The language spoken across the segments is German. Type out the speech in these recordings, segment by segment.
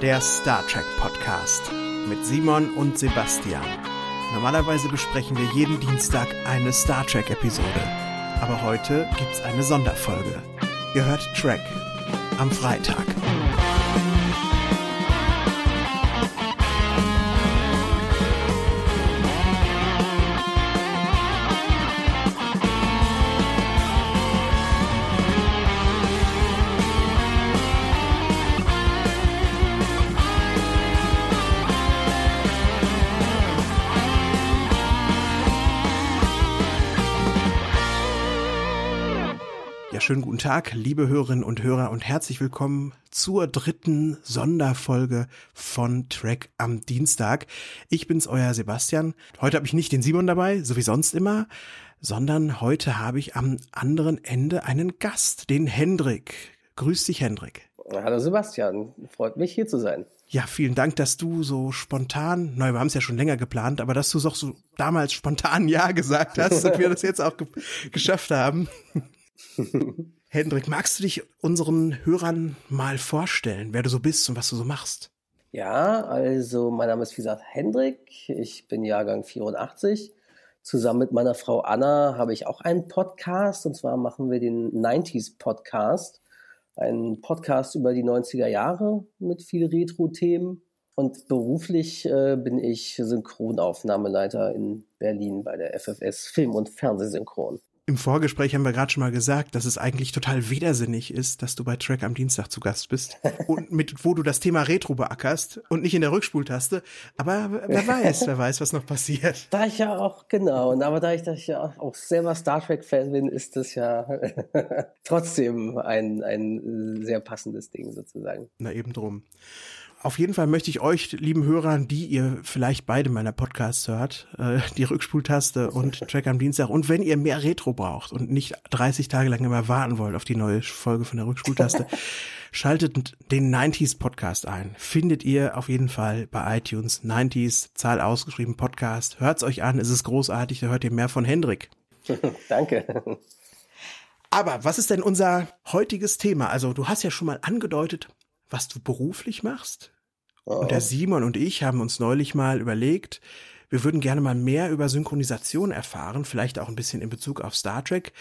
der Star Trek Podcast mit Simon und Sebastian. Normalerweise besprechen wir jeden Dienstag eine Star Trek Episode, aber heute gibt's eine Sonderfolge. Ihr hört Trek am Freitag. Tag, liebe Hörerinnen und Hörer und herzlich willkommen zur dritten Sonderfolge von Track am Dienstag. Ich bin's, euer Sebastian. Heute habe ich nicht den Simon dabei, so wie sonst immer, sondern heute habe ich am anderen Ende einen Gast, den Hendrik. Grüß dich, Hendrik. Hallo Sebastian, freut mich hier zu sein. Ja, vielen Dank, dass du so spontan, nein, wir haben es ja schon länger geplant, aber dass du doch so damals spontan Ja gesagt hast und wir das jetzt auch ge geschafft haben. Hendrik, magst du dich unseren Hörern mal vorstellen, wer du so bist und was du so machst? Ja, also mein Name ist wie gesagt Hendrik, ich bin Jahrgang 84. Zusammen mit meiner Frau Anna habe ich auch einen Podcast und zwar machen wir den 90s Podcast. Ein Podcast über die 90er Jahre mit viel Retro-Themen. Und beruflich äh, bin ich Synchronaufnahmeleiter in Berlin bei der FFS Film- und Fernsehsynchron. Im Vorgespräch haben wir gerade schon mal gesagt, dass es eigentlich total widersinnig ist, dass du bei Track am Dienstag zu Gast bist und mit wo du das Thema Retro beackerst und nicht in der Rückspultaste. Aber wer weiß, wer weiß, was noch passiert. Da ich ja auch genau, und aber da ich, da ich ja auch selber Star Trek Fan bin, ist das ja trotzdem ein ein sehr passendes Ding sozusagen. Na eben drum. Auf jeden Fall möchte ich euch, lieben Hörern, die ihr vielleicht beide meiner Podcasts hört, äh, die Rückspultaste und Track am Dienstag. Und wenn ihr mehr Retro braucht und nicht 30 Tage lang immer warten wollt auf die neue Folge von der Rückspultaste, schaltet den 90s Podcast ein. Findet ihr auf jeden Fall bei iTunes 90s, Zahl ausgeschrieben Podcast. Hört's euch an, es ist großartig, da hört ihr mehr von Hendrik. Danke. Aber was ist denn unser heutiges Thema? Also du hast ja schon mal angedeutet, was du beruflich machst. Oh. Und der Simon und ich haben uns neulich mal überlegt, wir würden gerne mal mehr über Synchronisation erfahren, vielleicht auch ein bisschen in Bezug auf Star Trek.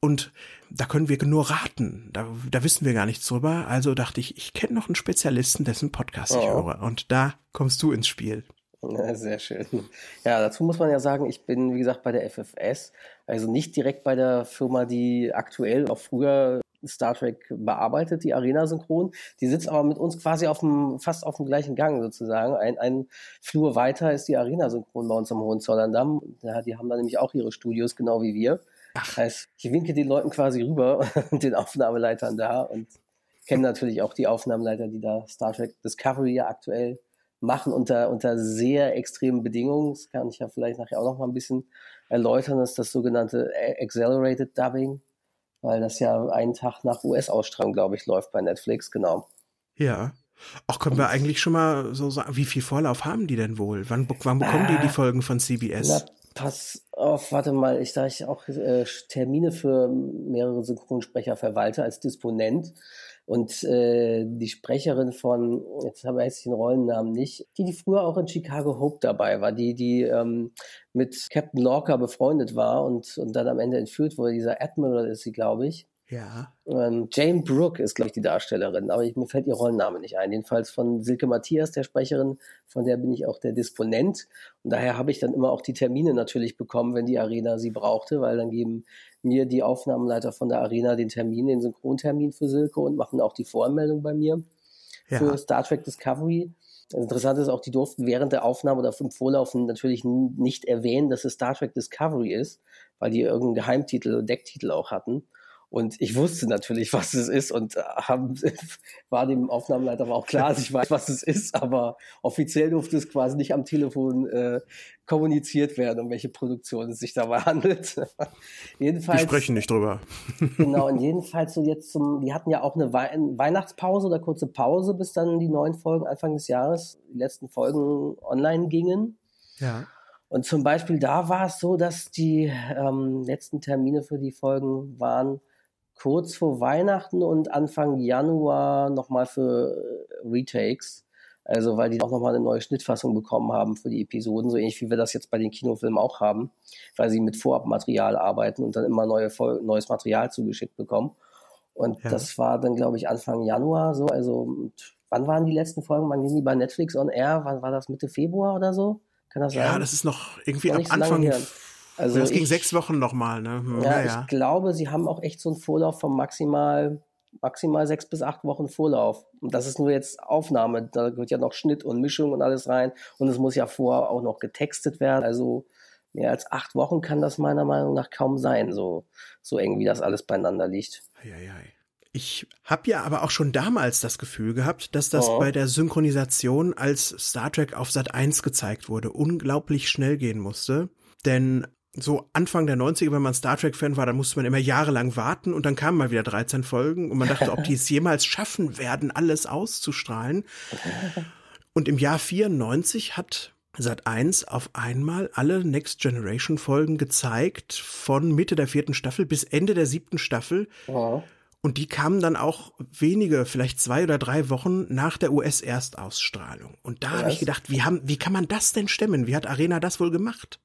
Und da können wir nur raten. Da, da wissen wir gar nichts drüber. Also dachte ich, ich kenne noch einen Spezialisten, dessen Podcast oh. ich höre. Und da kommst du ins Spiel. Ja, sehr schön. Ja, dazu muss man ja sagen, ich bin, wie gesagt, bei der FFS, also nicht direkt bei der Firma, die aktuell, auch früher Star Trek bearbeitet, die Arena-Synchron. Die sitzt aber mit uns quasi auf dem, fast auf dem gleichen Gang sozusagen. Ein, ein Flur weiter ist die Arena-Synchron bei uns am Hohenzollern-Damm. Ja, die haben da nämlich auch ihre Studios, genau wie wir. Das heißt, ich winke den Leuten quasi rüber und den Aufnahmeleitern da und kenne natürlich auch die Aufnahmeleiter, die da Star Trek Discovery ja aktuell machen unter, unter sehr extremen Bedingungen. Das kann ich ja vielleicht nachher auch noch mal ein bisschen erläutern. Das ist das sogenannte Accelerated Dubbing weil das ja einen Tag nach US-Ausstrahlung, glaube ich, läuft bei Netflix, genau. Ja. Auch können wir eigentlich schon mal so sagen, wie viel Vorlauf haben die denn wohl? Wann, wann bekommen äh, die die Folgen von CBS? Na, pass auf, warte mal, ich da ich auch äh, Termine für mehrere Synchronsprecher verwalte als Disponent, und äh, die Sprecherin von, jetzt habe ich den Rollennamen nicht, die, die früher auch in Chicago Hope dabei war, die, die ähm, mit Captain Lorca befreundet war und, und dann am Ende entführt wurde, dieser Admiral ist sie, glaube ich. Ja. Ähm, Jane Brooke ist, glaube ich, die Darstellerin, aber ich, mir fällt ihr Rollenname nicht ein. Jedenfalls von Silke Matthias, der Sprecherin, von der bin ich auch der Disponent. Und daher habe ich dann immer auch die Termine natürlich bekommen, wenn die Arena sie brauchte, weil dann geben mir die Aufnahmenleiter von der Arena den Termin, den Synchrontermin für Silke und machen auch die Voranmeldung bei mir ja. für Star Trek Discovery. Interessant ist auch, die durften während der Aufnahme oder im Vorlaufen natürlich nicht erwähnen, dass es Star Trek Discovery ist, weil die irgendeinen Geheimtitel, Decktitel auch hatten. Und ich wusste natürlich, was es ist und äh, haben, war dem Aufnahmeleiter aber auch klar, dass ich weiß, was es ist, aber offiziell durfte es quasi nicht am Telefon äh, kommuniziert werden, um welche Produktion es sich dabei handelt. jedenfalls. Wir sprechen nicht drüber. genau, und jedenfalls so jetzt zum, die hatten ja auch eine Weihnachtspause oder kurze Pause, bis dann die neuen Folgen Anfang des Jahres, die letzten Folgen online gingen. Ja. Und zum Beispiel da war es so, dass die ähm, letzten Termine für die Folgen waren kurz vor Weihnachten und Anfang Januar nochmal für äh, Retakes. Also, weil die auch nochmal eine neue Schnittfassung bekommen haben für die Episoden, so ähnlich wie wir das jetzt bei den Kinofilmen auch haben, weil sie mit Vorabmaterial arbeiten und dann immer neue, neues Material zugeschickt bekommen. Und ja. das war dann, glaube ich, Anfang Januar so. Also, wann waren die letzten Folgen? Wann gingen die bei Netflix on Air? Wann war das Mitte Februar oder so? Kann das sein? Ja, das ist noch irgendwie ab Anfang. Also das ging sechs Wochen nochmal, ne? Hm, ja, ja, ich glaube, sie haben auch echt so einen Vorlauf von maximal maximal sechs bis acht Wochen Vorlauf. Und das ist nur jetzt Aufnahme. Da gehört ja noch Schnitt und Mischung und alles rein. Und es muss ja vorher auch noch getextet werden. Also mehr als acht Wochen kann das meiner Meinung nach kaum sein, so, so eng wie das alles beieinander liegt. Eieiei. Ich habe ja aber auch schon damals das Gefühl gehabt, dass das oh. bei der Synchronisation, als Star Trek auf Sat 1 gezeigt wurde, unglaublich schnell gehen musste. Denn so Anfang der 90er, wenn man Star Trek-Fan war, dann musste man immer jahrelang warten und dann kamen mal wieder 13 Folgen und man dachte, ob die es jemals schaffen werden, alles auszustrahlen. Und im Jahr 94 hat Sat 1 auf einmal alle Next Generation Folgen gezeigt, von Mitte der vierten Staffel bis Ende der siebten Staffel. Ja. Und die kamen dann auch wenige, vielleicht zwei oder drei Wochen nach der US-Erstausstrahlung. Und da habe ich gedacht, wie, haben, wie kann man das denn stemmen? Wie hat Arena das wohl gemacht?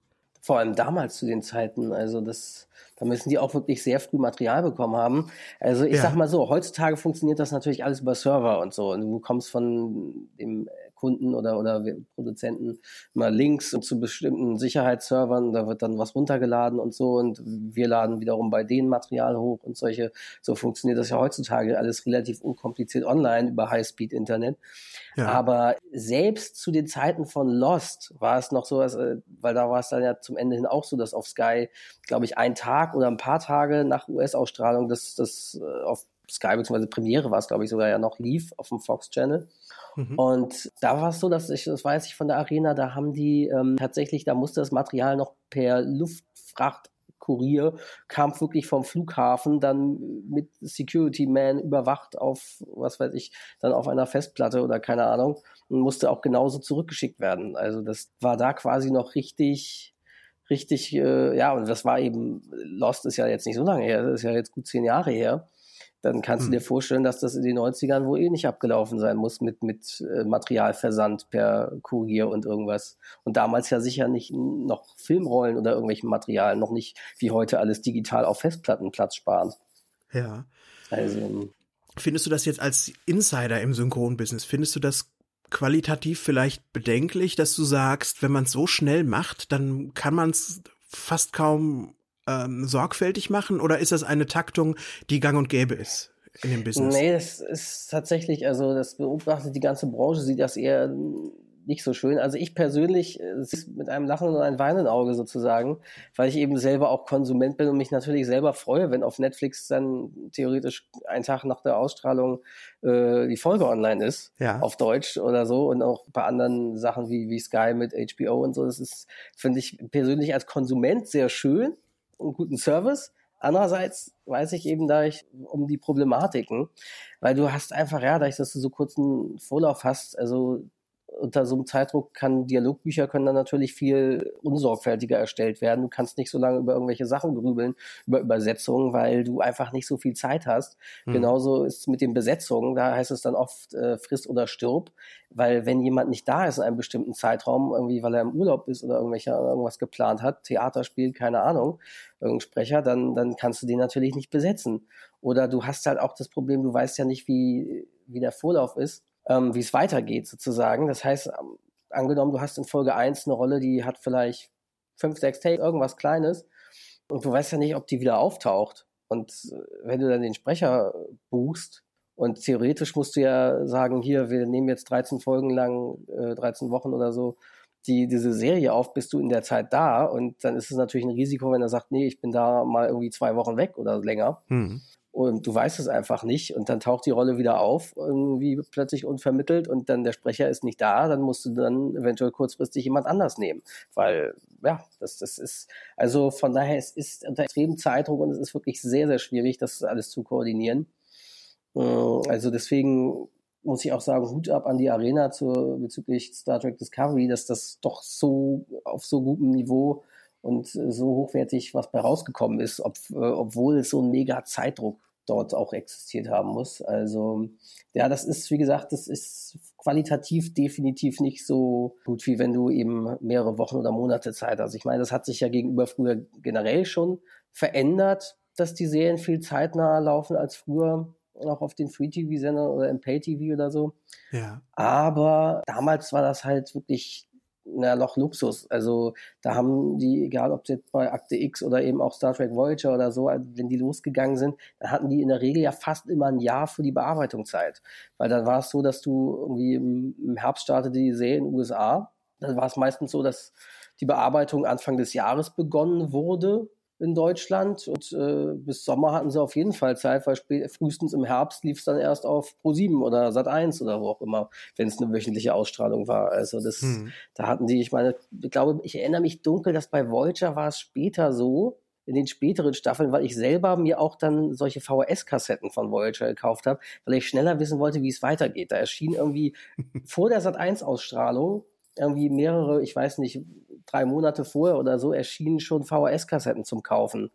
Vor allem damals zu den Zeiten. Also das, da müssen die auch wirklich sehr früh Material bekommen haben. Also ich ja. sag mal so, heutzutage funktioniert das natürlich alles über Server und so. Und du kommst von dem Kunden oder, oder Produzenten mal Links zu bestimmten Sicherheitsservern, da wird dann was runtergeladen und so und wir laden wiederum bei denen Material hoch und solche, so funktioniert das ja heutzutage alles relativ unkompliziert online über Highspeed-Internet. Ja. Aber selbst zu den Zeiten von Lost war es noch so, dass, äh, weil da war es dann ja zum Ende hin auch so, dass auf Sky, glaube ich, ein Tag oder ein paar Tage nach US-Ausstrahlung das, das äh, auf Sky bzw. Premiere war es, glaube ich, sogar ja noch lief auf dem Fox Channel. Mhm. Und da war es so, dass ich, das weiß ich von der Arena, da haben die ähm, tatsächlich, da musste das Material noch per Luftfracht Kurier kam wirklich vom Flughafen dann mit Security Man überwacht auf, was weiß ich, dann auf einer Festplatte oder keine Ahnung und musste auch genauso zurückgeschickt werden. Also das war da quasi noch richtig, richtig, äh, ja, und das war eben, Lost ist ja jetzt nicht so lange her, das ist ja jetzt gut zehn Jahre her dann kannst hm. du dir vorstellen, dass das in den 90ern wohl eh nicht abgelaufen sein muss mit, mit äh, Materialversand per Kurier und irgendwas. Und damals ja sicher nicht noch Filmrollen oder irgendwelchen Material, noch nicht wie heute alles digital auf Festplatten Platz sparen. Ja. Also. Findest du das jetzt als Insider im Synchronbusiness, findest du das qualitativ vielleicht bedenklich, dass du sagst, wenn man es so schnell macht, dann kann man es fast kaum ähm, sorgfältig machen oder ist das eine Taktung, die gang und gäbe ist? In dem Business? Nee, das ist tatsächlich, also das beobachtet die ganze Branche, sieht das eher nicht so schön. Also ich persönlich äh, mit einem Lachen und einem weinenden Auge sozusagen, weil ich eben selber auch Konsument bin und mich natürlich selber freue, wenn auf Netflix dann theoretisch einen Tag nach der Ausstrahlung äh, die Folge online ist, ja. auf Deutsch oder so und auch bei anderen Sachen wie, wie Sky mit HBO und so. Das ist, finde ich persönlich als Konsument sehr schön und guten Service. Andererseits weiß ich eben da ich um die Problematiken, weil du hast einfach, ja, dadurch, dass du so kurzen Vorlauf hast, also unter so einem Zeitdruck kann Dialogbücher können dann natürlich viel unsorgfältiger erstellt werden. Du kannst nicht so lange über irgendwelche Sachen grübeln, über Übersetzungen, weil du einfach nicht so viel Zeit hast. Mhm. Genauso ist es mit den Besetzungen. Da heißt es dann oft äh, friss oder stirb, weil wenn jemand nicht da ist in einem bestimmten Zeitraum, irgendwie weil er im Urlaub ist oder irgendwelche, irgendwas geplant hat, Theater spielt, keine Ahnung, irgendein Sprecher, dann, dann kannst du den natürlich nicht besetzen. Oder du hast halt auch das Problem, du weißt ja nicht, wie, wie der Vorlauf ist ähm, wie es weitergeht sozusagen. Das heißt, ähm, angenommen, du hast in Folge 1 eine Rolle, die hat vielleicht fünf, sechs Takes, irgendwas Kleines und du weißt ja nicht, ob die wieder auftaucht. Und äh, wenn du dann den Sprecher buchst, und theoretisch musst du ja sagen, hier, wir nehmen jetzt 13 Folgen lang, äh, 13 Wochen oder so, die, diese Serie auf, bist du in der Zeit da. Und dann ist es natürlich ein Risiko, wenn er sagt, nee, ich bin da mal irgendwie zwei Wochen weg oder länger. Mhm und du weißt es einfach nicht. Und dann taucht die Rolle wieder auf, irgendwie plötzlich unvermittelt. Und dann der Sprecher ist nicht da, dann musst du dann eventuell kurzfristig jemand anders nehmen, weil ja, das, das ist, also von daher, es ist unter extremem Zeitdruck und es ist wirklich sehr, sehr schwierig, das alles zu koordinieren. Äh, also deswegen muss ich auch sagen, Hut ab an die Arena zu, bezüglich Star Trek Discovery, dass das doch so auf so gutem Niveau und so hochwertig was bei rausgekommen ist, ob, äh, obwohl es so ein mega Zeitdruck dort auch existiert haben muss. Also ja, das ist, wie gesagt, das ist qualitativ definitiv nicht so gut, wie wenn du eben mehrere Wochen oder Monate Zeit hast. Ich meine, das hat sich ja gegenüber früher generell schon verändert, dass die Serien viel zeitnah laufen als früher auch auf den Free-TV-Sendern oder im Pay-TV oder so. Ja. Aber damals war das halt wirklich na, noch Luxus. Also da haben die, egal ob jetzt bei Akte X oder eben auch Star Trek Voyager oder so, wenn die losgegangen sind, dann hatten die in der Regel ja fast immer ein Jahr für die Bearbeitung Zeit. Weil dann war es so, dass du irgendwie im, im Herbst startete die Serie in den USA. Dann war es meistens so, dass die Bearbeitung Anfang des Jahres begonnen wurde in Deutschland und äh, bis Sommer hatten sie auf jeden Fall Zeit, weil spät, frühestens im Herbst lief es dann erst auf Pro7 oder Sat1 oder wo auch immer, wenn es eine wöchentliche Ausstrahlung war. Also das, hm. da hatten die, ich meine, ich glaube, ich erinnere mich dunkel, dass bei Voyager war es später so, in den späteren Staffeln, weil ich selber mir auch dann solche VHS-Kassetten von Voyager gekauft habe, weil ich schneller wissen wollte, wie es weitergeht. Da erschien irgendwie vor der Sat1-Ausstrahlung irgendwie mehrere, ich weiß nicht, drei Monate vorher oder so erschienen schon VHS-Kassetten zum Kaufen.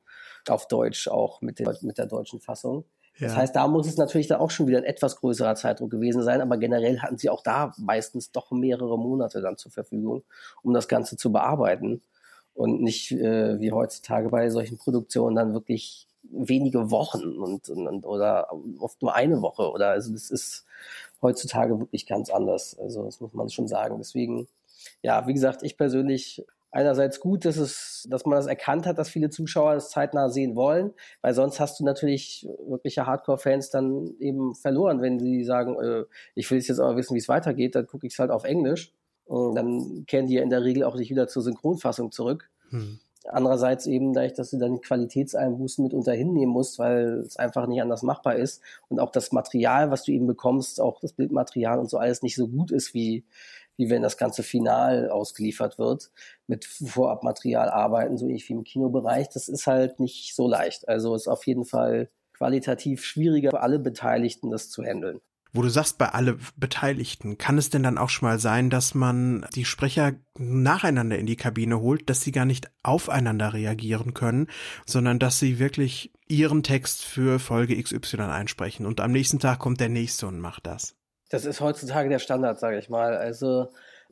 Auf Deutsch auch mit, den, mit der deutschen Fassung. Ja. Das heißt, da muss es natürlich dann auch schon wieder ein etwas größerer Zeitdruck gewesen sein, aber generell hatten sie auch da meistens doch mehrere Monate dann zur Verfügung, um das Ganze zu bearbeiten. Und nicht äh, wie heutzutage bei solchen Produktionen dann wirklich wenige Wochen und, und, oder oft nur eine Woche oder also das ist heutzutage wirklich ganz anders. Also das muss man schon sagen. Deswegen ja, wie gesagt, ich persönlich einerseits gut, dass es, dass man das erkannt hat, dass viele Zuschauer das zeitnah sehen wollen, weil sonst hast du natürlich wirkliche Hardcore-Fans dann eben verloren, wenn sie sagen, äh, ich will jetzt aber wissen, wie es weitergeht, dann gucke ich es halt auf Englisch. Und dann kehren die ja in der Regel auch nicht wieder zur Synchronfassung zurück. Hm. Andererseits eben dadurch, dass du dann Qualitätseinbußen mitunter hinnehmen musst, weil es einfach nicht anders machbar ist und auch das Material, was du eben bekommst, auch das Bildmaterial und so alles nicht so gut ist, wie, wie wenn das ganze Final ausgeliefert wird, mit Vorabmaterial arbeiten, so ähnlich wie im Kinobereich, das ist halt nicht so leicht. Also ist auf jeden Fall qualitativ schwieriger für alle Beteiligten, das zu handeln. Wo du sagst, bei alle Beteiligten, kann es denn dann auch schon mal sein, dass man die Sprecher nacheinander in die Kabine holt, dass sie gar nicht aufeinander reagieren können, sondern dass sie wirklich ihren Text für Folge XY einsprechen und am nächsten Tag kommt der nächste und macht das? Das ist heutzutage der Standard, sage ich mal. Also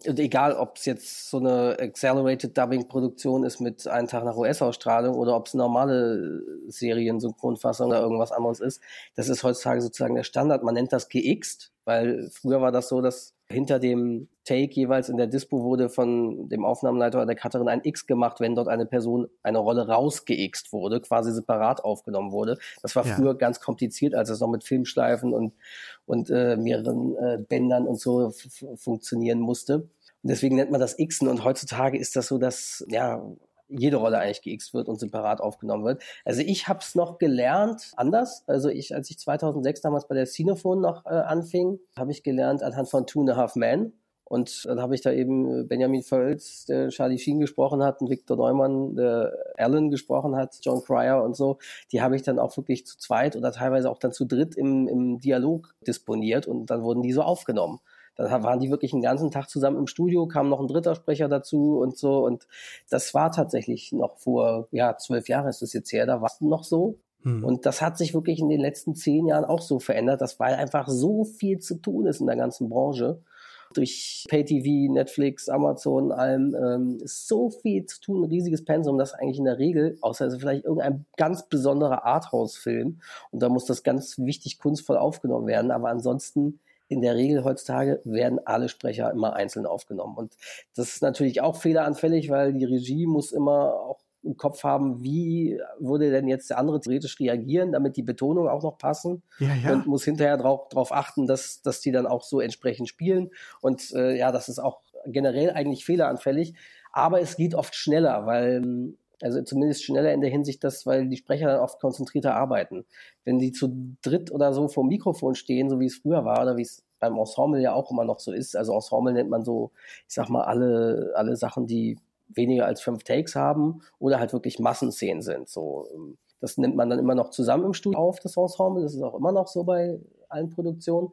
und egal, ob es jetzt so eine Accelerated Dubbing Produktion ist mit einem Tag nach US-Ausstrahlung oder ob es normale Serien-Synchronfassung oder irgendwas anderes ist, das ist heutzutage sozusagen der Standard. Man nennt das geXt, weil früher war das so, dass hinter dem Take jeweils in der Dispo wurde von dem Aufnahmenleiter oder der Cutterin ein X gemacht, wenn dort eine Person eine Rolle rausgeixt wurde, quasi separat aufgenommen wurde. Das war ja. früher ganz kompliziert, als es noch mit Filmschleifen und, und äh, mehreren äh, Bändern und so funktionieren musste. Und deswegen nennt man das Xen und heutzutage ist das so, dass ja jede Rolle eigentlich geixt wird und separat aufgenommen wird. Also ich habe es noch gelernt anders. Also ich, als ich 2006 damals bei der Cinephone noch äh, anfing, habe ich gelernt anhand von Two and a Half Men. Und dann habe ich da eben Benjamin Völz, der Charlie Sheen gesprochen hat, und Victor Neumann, der Alan gesprochen hat, John Cryer und so. Die habe ich dann auch wirklich zu zweit oder teilweise auch dann zu dritt im, im Dialog disponiert und dann wurden die so aufgenommen. Da waren die wirklich einen ganzen Tag zusammen im Studio, kam noch ein dritter Sprecher dazu und so. Und das war tatsächlich noch vor, ja, zwölf Jahren ist das jetzt her, da war es noch so. Hm. Und das hat sich wirklich in den letzten zehn Jahren auch so verändert, dass weil einfach so viel zu tun ist in der ganzen Branche. Durch Pay-TV, Netflix, Amazon, allem ähm, ist so viel zu tun, ein riesiges Pensum, dass eigentlich in der Regel, außer es ist vielleicht irgendein ganz besonderer Arthouse-Film und da muss das ganz wichtig kunstvoll aufgenommen werden, aber ansonsten in der Regel heutzutage werden alle Sprecher immer einzeln aufgenommen. Und das ist natürlich auch fehleranfällig, weil die Regie muss immer auch im Kopf haben, wie würde denn jetzt der andere theoretisch reagieren, damit die Betonungen auch noch passen ja, ja. und muss hinterher darauf drauf achten, dass, dass die dann auch so entsprechend spielen. Und äh, ja, das ist auch generell eigentlich fehleranfällig, aber es geht oft schneller, weil also zumindest schneller in der Hinsicht, dass, weil die Sprecher dann oft konzentrierter arbeiten. Wenn die zu dritt oder so vor dem Mikrofon stehen, so wie es früher war oder wie es beim Ensemble ja auch immer noch so ist. Also Ensemble nennt man so, ich sag mal, alle, alle Sachen, die weniger als fünf Takes haben oder halt wirklich Massenszenen sind. So, ähm, das nimmt man dann immer noch zusammen im Studio auf, das Ensemble. Das ist auch immer noch so bei allen Produktionen.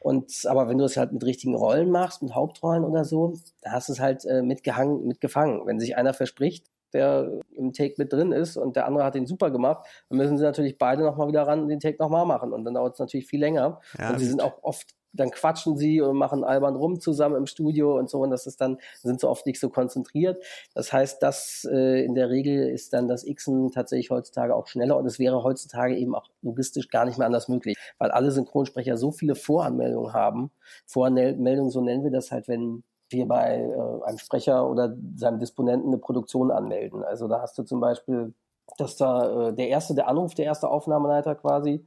Und aber wenn du es halt mit richtigen Rollen machst, mit Hauptrollen oder so, da hast du es halt äh, mitgehangen, mitgefangen. Wenn sich einer verspricht, der im Take mit drin ist und der andere hat den super gemacht, dann müssen sie natürlich beide nochmal wieder ran und den Take nochmal machen. Und dann dauert es natürlich viel länger. Ja, und sie sind auch oft dann quatschen sie und machen albern rum zusammen im Studio und so und das ist dann, sind so oft nicht so konzentriert. Das heißt, das äh, in der Regel ist dann das Xen tatsächlich heutzutage auch schneller und es wäre heutzutage eben auch logistisch gar nicht mehr anders möglich, weil alle Synchronsprecher so viele Voranmeldungen haben. Voranmeldungen, so nennen wir das halt, wenn wir bei äh, einem Sprecher oder seinem Disponenten eine Produktion anmelden. Also da hast du zum Beispiel, dass da äh, der erste, der Anruf, der erste Aufnahmeleiter quasi,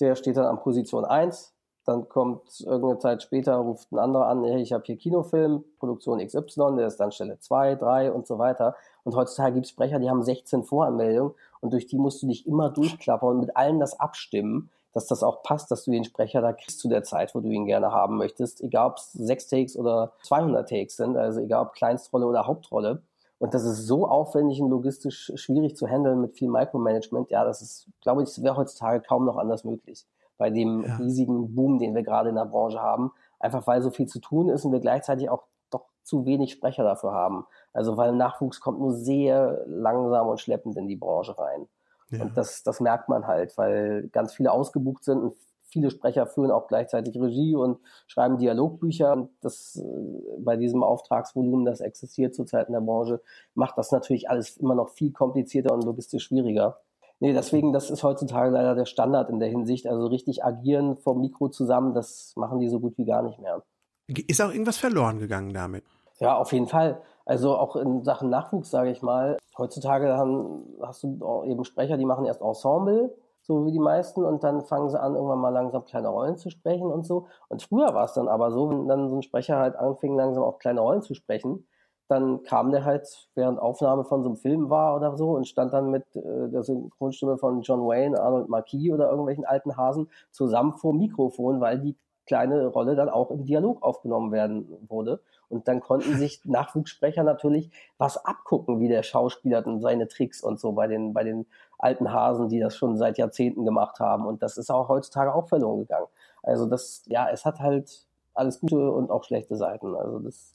der steht dann an Position 1, dann kommt irgendeine Zeit später, ruft ein anderer an, hey, ich habe hier Kinofilm, Produktion XY, der ist dann Stelle 2, 3 und so weiter. Und heutzutage gibt es Sprecher, die haben 16 Voranmeldungen und durch die musst du dich immer durchklappern und mit allen das abstimmen, dass das auch passt, dass du den Sprecher da kriegst zu der Zeit, wo du ihn gerne haben möchtest, egal ob es 6 Takes oder 200 Takes sind, also egal ob Kleinstrolle oder Hauptrolle. Und das ist so aufwendig und logistisch schwierig zu handeln mit viel Micromanagement. Ja, das ist, glaube ich, wäre heutzutage kaum noch anders möglich bei dem ja. riesigen Boom, den wir gerade in der Branche haben. Einfach weil so viel zu tun ist und wir gleichzeitig auch doch zu wenig Sprecher dafür haben. Also weil Nachwuchs kommt nur sehr langsam und schleppend in die Branche rein. Ja. Und das, das merkt man halt, weil ganz viele ausgebucht sind und viele Sprecher führen auch gleichzeitig Regie und schreiben Dialogbücher. Und das äh, bei diesem Auftragsvolumen, das existiert zurzeit in der Branche, macht das natürlich alles immer noch viel komplizierter und logistisch schwieriger. Nee, deswegen, das ist heutzutage leider der Standard in der Hinsicht. Also richtig agieren vom Mikro zusammen, das machen die so gut wie gar nicht mehr. Ist auch irgendwas verloren gegangen damit? Ja, auf jeden Fall. Also auch in Sachen Nachwuchs, sage ich mal. Heutzutage haben, hast du eben Sprecher, die machen erst Ensemble, so wie die meisten, und dann fangen sie an, irgendwann mal langsam kleine Rollen zu sprechen und so. Und früher war es dann aber so, wenn dann so ein Sprecher halt anfing, langsam auch kleine Rollen zu sprechen, dann kam der halt, während Aufnahme von so einem Film war oder so, und stand dann mit äh, der Synchronstimme von John Wayne, Arnold Marquis oder irgendwelchen alten Hasen zusammen vor Mikrofon, weil die kleine Rolle dann auch im Dialog aufgenommen werden wurde. Und dann konnten sich Nachwuchssprecher natürlich was abgucken, wie der Schauspieler und seine Tricks und so bei den, bei den alten Hasen, die das schon seit Jahrzehnten gemacht haben. Und das ist auch heutzutage auch verloren gegangen. Also das, ja, es hat halt alles gute und auch schlechte Seiten. Also das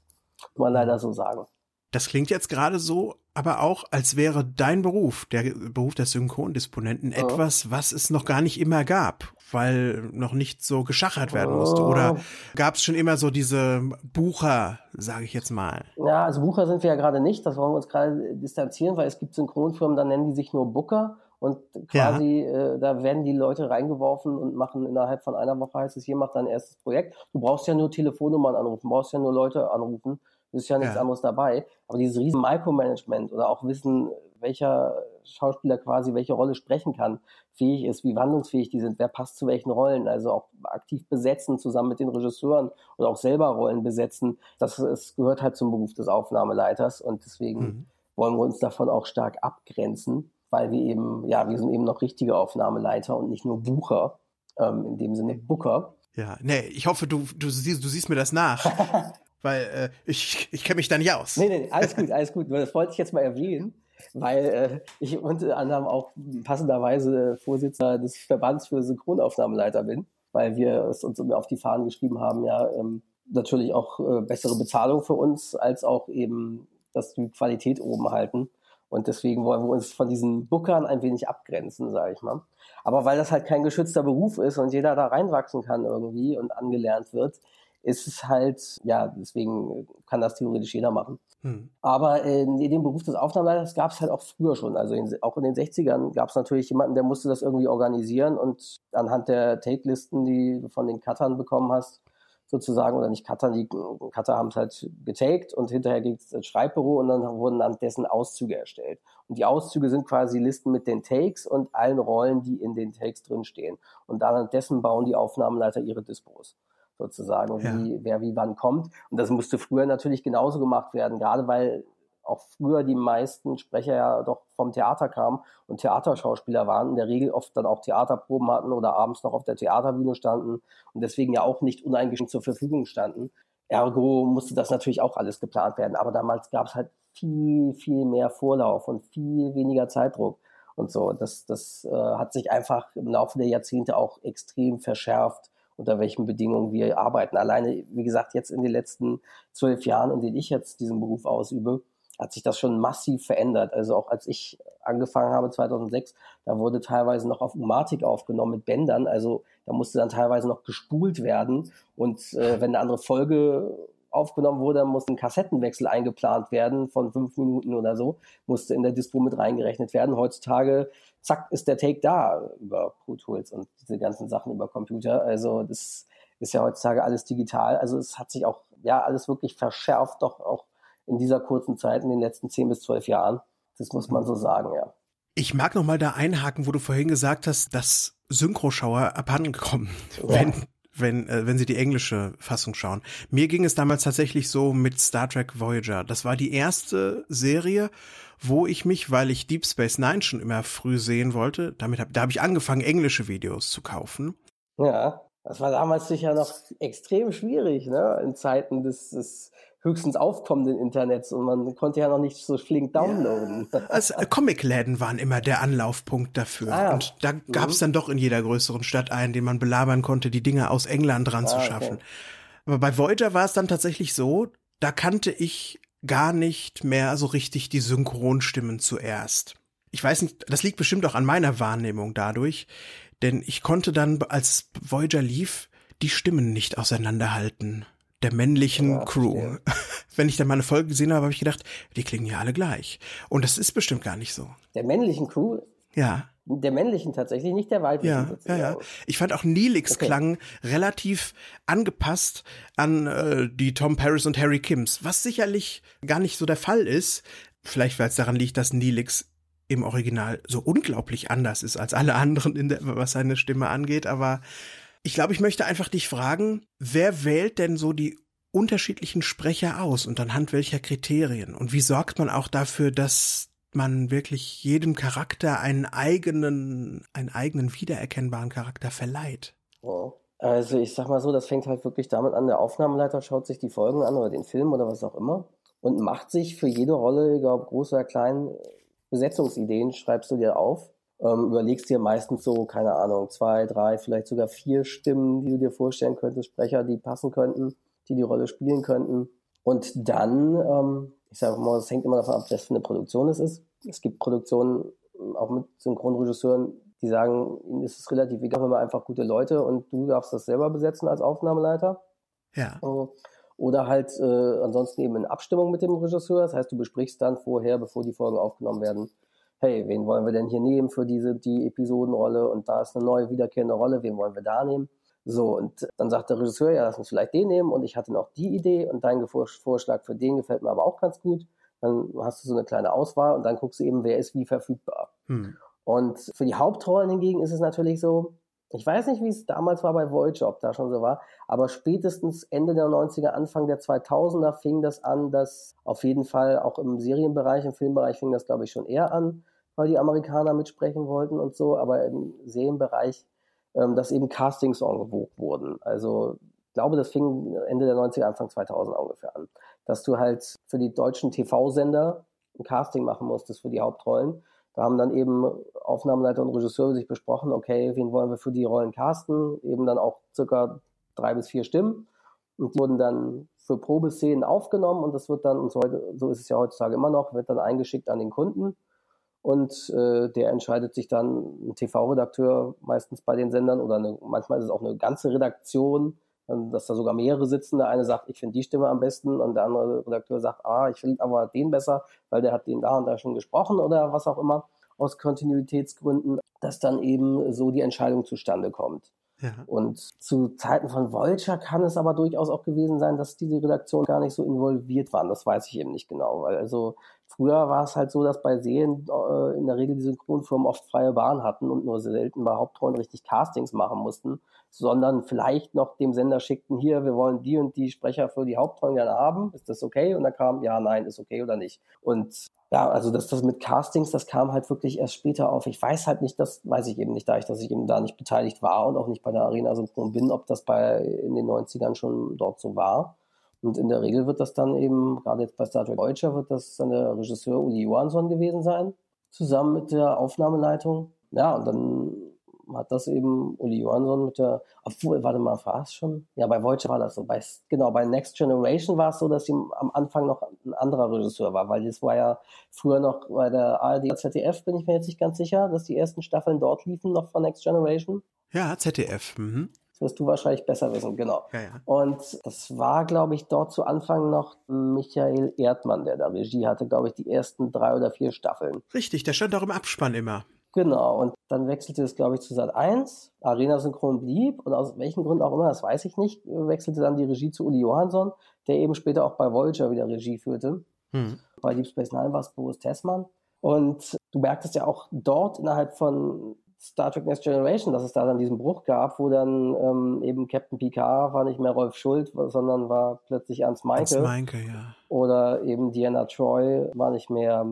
muss man leider so sagen. Das klingt jetzt gerade so, aber auch, als wäre dein Beruf, der Beruf des Synchrondisponenten, ja. etwas, was es noch gar nicht immer gab, weil noch nicht so geschachert werden musste. Oder gab es schon immer so diese Bucher, sage ich jetzt mal? Ja, also Bucher sind wir ja gerade nicht. Das wollen wir uns gerade distanzieren, weil es gibt Synchronfirmen, da nennen die sich nur Booker. Und quasi, ja. äh, da werden die Leute reingeworfen und machen innerhalb von einer Woche heißt es, hier macht dein erstes Projekt. Du brauchst ja nur Telefonnummern anrufen, brauchst ja nur Leute anrufen. Ist ja nichts ja. anderes dabei. Aber dieses riesen Micromanagement oder auch wissen, welcher Schauspieler quasi welche Rolle sprechen kann, fähig ist, wie wandlungsfähig die sind, wer passt zu welchen Rollen, also auch aktiv besetzen zusammen mit den Regisseuren oder auch selber Rollen besetzen, das, das gehört halt zum Beruf des Aufnahmeleiters und deswegen mhm. wollen wir uns davon auch stark abgrenzen weil wir eben, ja, wir sind eben noch richtige Aufnahmeleiter und nicht nur Bucher, ähm, in dem Sinne Booker. Ja, nee, ich hoffe, du, du, siehst, du siehst mir das nach. weil äh, ich, ich kenne mich da nicht aus. Nee, nee, alles gut, alles gut. Das wollte ich jetzt mal erwähnen, weil äh, ich unter anderem auch passenderweise Vorsitzender des Verbands für Synchronaufnahmeleiter bin, weil wir es uns auf die Fahnen geschrieben haben, ja, ähm, natürlich auch äh, bessere Bezahlung für uns, als auch eben, dass die Qualität oben halten. Und deswegen wollen wir uns von diesen Bookern ein wenig abgrenzen, sage ich mal. Aber weil das halt kein geschützter Beruf ist und jeder da reinwachsen kann irgendwie und angelernt wird, ist es halt, ja, deswegen kann das theoretisch jeder machen. Hm. Aber in dem Beruf des Aufnahmeleiters gab es halt auch früher schon. Also in, auch in den 60ern gab es natürlich jemanden, der musste das irgendwie organisieren und anhand der Take-Listen, die du von den Cuttern bekommen hast, sozusagen, oder nicht Cutter, die Cutter haben es halt getaked und hinterher ging es ins Schreibbüro und dann wurden an dessen Auszüge erstellt. Und die Auszüge sind quasi Listen mit den Takes und allen Rollen, die in den Takes drinstehen. Und an dessen bauen die Aufnahmenleiter ihre Dispos sozusagen, ja. wie, wer wie wann kommt. Und das musste früher natürlich genauso gemacht werden, gerade weil auch früher die meisten Sprecher ja doch vom Theater kamen und Theaterschauspieler waren, in der Regel oft dann auch Theaterproben hatten oder abends noch auf der Theaterbühne standen und deswegen ja auch nicht uneingeschränkt zur Verfügung standen. Ergo musste das natürlich auch alles geplant werden. Aber damals gab es halt viel, viel mehr Vorlauf und viel weniger Zeitdruck und so. Das, das äh, hat sich einfach im Laufe der Jahrzehnte auch extrem verschärft, unter welchen Bedingungen wir arbeiten. Alleine, wie gesagt, jetzt in den letzten zwölf Jahren, in denen ich jetzt diesen Beruf ausübe, hat sich das schon massiv verändert. Also auch als ich angefangen habe 2006, da wurde teilweise noch auf Umatic aufgenommen mit Bändern. Also Da musste dann teilweise noch gespult werden. Und äh, wenn eine andere Folge aufgenommen wurde, musste ein Kassettenwechsel eingeplant werden von fünf Minuten oder so, musste in der Dispo mit reingerechnet werden. Heutzutage, zack, ist der Take da über Pro Tools und diese ganzen Sachen über Computer. Also das ist ja heutzutage alles digital. Also es hat sich auch, ja, alles wirklich verschärft, doch auch in dieser kurzen Zeit, in den letzten zehn bis zwölf Jahren. Das muss man so sagen, ja. Ich mag noch mal da einhaken, wo du vorhin gesagt hast, dass Synchroschauer abhanden kommen, ja. wenn wenn äh, wenn sie die englische Fassung schauen. Mir ging es damals tatsächlich so mit Star Trek Voyager. Das war die erste Serie, wo ich mich, weil ich Deep Space Nine schon immer früh sehen wollte, damit hab, da habe ich angefangen englische Videos zu kaufen. Ja, das war damals sicher noch extrem schwierig, ne? In Zeiten des, des höchstens aufkommenden Internets und man konnte ja noch nicht so flink downloaden. Ja, also Comicläden waren immer der Anlaufpunkt dafür. Ah, ja. Und da gab es mhm. dann doch in jeder größeren Stadt einen, den man belabern konnte, die Dinge aus England dran ah, zu schaffen. Okay. Aber bei Voyager war es dann tatsächlich so, da kannte ich gar nicht mehr so richtig die Synchronstimmen zuerst. Ich weiß nicht, das liegt bestimmt auch an meiner Wahrnehmung dadurch, denn ich konnte dann, als Voyager lief, die Stimmen nicht auseinanderhalten der männlichen ja, Crew. Wenn ich dann mal eine Folge gesehen habe, habe ich gedacht, die klingen ja alle gleich. Und das ist bestimmt gar nicht so. Der männlichen Crew? Ja. Der männlichen tatsächlich, nicht der weiblichen. Ja, ja, ja. Ich fand auch Neelix okay. klang relativ angepasst an äh, die Tom Paris und Harry Kims, was sicherlich gar nicht so der Fall ist. Vielleicht, weil es daran liegt, dass Neelix im Original so unglaublich anders ist als alle anderen, in der, was seine Stimme angeht, aber ich glaube, ich möchte einfach dich fragen, wer wählt denn so die unterschiedlichen Sprecher aus und anhand welcher Kriterien? Und wie sorgt man auch dafür, dass man wirklich jedem Charakter einen eigenen, einen eigenen wiedererkennbaren Charakter verleiht? Also ich sag mal so, das fängt halt wirklich damit an, der Aufnahmeleiter schaut sich die Folgen an oder den Film oder was auch immer und macht sich für jede Rolle, egal ob groß oder klein, Besetzungsideen, schreibst du dir auf ähm, überlegst dir meistens so, keine Ahnung, zwei, drei, vielleicht sogar vier Stimmen, die du dir vorstellen könntest, Sprecher, die passen könnten, die die Rolle spielen könnten. Und dann, ähm, ich sage mal, es hängt immer davon ab, was für eine Produktion es ist. Es gibt Produktionen, ähm, auch mit Synchronregisseuren, die sagen, ihnen ist es relativ egal, wenn wir einfach gute Leute und du darfst das selber besetzen als Aufnahmeleiter. Ja. Oder halt äh, ansonsten eben in Abstimmung mit dem Regisseur. Das heißt, du besprichst dann vorher, bevor die Folgen aufgenommen werden, hey, wen wollen wir denn hier nehmen für diese, die Episodenrolle und da ist eine neue wiederkehrende Rolle, wen wollen wir da nehmen? So, und dann sagt der Regisseur, ja, lass uns vielleicht den nehmen und ich hatte noch die Idee und dein Vorschlag für den gefällt mir aber auch ganz gut. Dann hast du so eine kleine Auswahl und dann guckst du eben, wer ist wie verfügbar. Hm. Und für die Hauptrollen hingegen ist es natürlich so, ich weiß nicht, wie es damals war bei Voyager, ob da schon so war, aber spätestens Ende der 90er, Anfang der 2000er fing das an, dass auf jeden Fall auch im Serienbereich, im Filmbereich fing das, glaube ich, schon eher an, weil die Amerikaner mitsprechen wollten und so, aber im Serienbereich, ähm, dass eben Castings angewogt wurden. Also ich glaube, das fing Ende der 90er, Anfang 2000 ungefähr an, dass du halt für die deutschen TV-Sender ein Casting machen musstest für die Hauptrollen da haben dann eben Aufnahmeleiter und Regisseure sich besprochen, okay, wen wollen wir für die Rollen casten? Eben dann auch circa drei bis vier Stimmen. Und die wurden dann für Probeszenen aufgenommen und das wird dann, und so, so ist es ja heutzutage immer noch, wird dann eingeschickt an den Kunden. Und äh, der entscheidet sich dann, ein TV-Redakteur meistens bei den Sendern oder eine, manchmal ist es auch eine ganze Redaktion, dass da sogar mehrere sitzen. Der eine sagt, ich finde die Stimme am besten und der andere Redakteur sagt, ah, ich finde aber den besser, weil der hat den da und da schon gesprochen oder was auch immer aus Kontinuitätsgründen, dass dann eben so die Entscheidung zustande kommt. Ja. Und zu Zeiten von Vulture kann es aber durchaus auch gewesen sein, dass diese Redaktionen gar nicht so involviert waren. Das weiß ich eben nicht genau. Weil also früher war es halt so, dass bei Serien äh, in der Regel die Synchronfirmen oft freie Bahn hatten und nur selten bei Hauptrollen richtig Castings machen mussten, sondern vielleicht noch dem Sender schickten, hier, wir wollen die und die Sprecher für die Hauptrollen gerne haben. Ist das okay? Und dann kam, ja, nein, ist okay oder nicht. Und ja, also das, das mit Castings, das kam halt wirklich erst später auf. Ich weiß halt nicht, das weiß ich eben nicht, da ich, dass ich eben da nicht beteiligt war und auch nicht bei der Arena Synchron bin, ob das bei in den 90ern schon dort so war. Und in der Regel wird das dann eben, gerade jetzt bei Star Trek Deutscher, wird das dann der Regisseur Uli Johansson gewesen sein, zusammen mit der Aufnahmeleitung. Ja, und dann hat das eben Uli Johansson mit der, obwohl, warte mal, war es schon? Ja, bei Voyager war das so. Bei, genau, bei Next Generation war es so, dass sie am Anfang noch ein anderer Regisseur war, weil das war ja früher noch bei der ARD ZDF, bin ich mir jetzt nicht ganz sicher, dass die ersten Staffeln dort liefen, noch von Next Generation. Ja, ZDF. Mhm. Wirst du wahrscheinlich besser wissen, genau. Ja, ja. Und das war, glaube ich, dort zu Anfang noch Michael Erdmann, der da Regie hatte, glaube ich, die ersten drei oder vier Staffeln. Richtig, der stand auch im Abspann immer. Genau, und dann wechselte es, glaube ich, zu Sat 1. Arena Synchron blieb und aus welchen Gründen auch immer, das weiß ich nicht, wechselte dann die Regie zu Uli Johansson, der eben später auch bei Voyager wieder Regie führte. Hm. Bei Deep Space Nine war es Boris Tessmann. Und du merktest ja auch dort innerhalb von Star Trek Next Generation, dass es da dann diesen Bruch gab, wo dann ähm, eben Captain Picard war nicht mehr Rolf Schuld, sondern war plötzlich Ernst Meinke. Ernst Meinke, ja. Oder eben Diana Troy war nicht mehr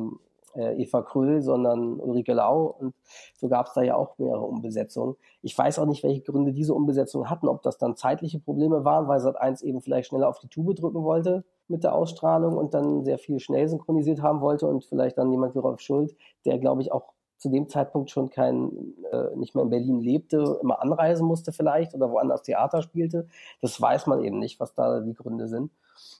äh, Eva Krüll, sondern Ulrike Lau. Und so gab es da ja auch mehrere Umbesetzungen. Ich weiß auch nicht, welche Gründe diese Umbesetzungen hatten, ob das dann zeitliche Probleme waren, weil Sat1 eben vielleicht schneller auf die Tube drücken wollte mit der Ausstrahlung und dann sehr viel schnell synchronisiert haben wollte und vielleicht dann jemand wie Rolf Schuld, der glaube ich auch zu dem Zeitpunkt schon kein, äh, nicht mehr in Berlin lebte, immer anreisen musste vielleicht oder woanders Theater spielte. Das weiß man eben nicht, was da die Gründe sind.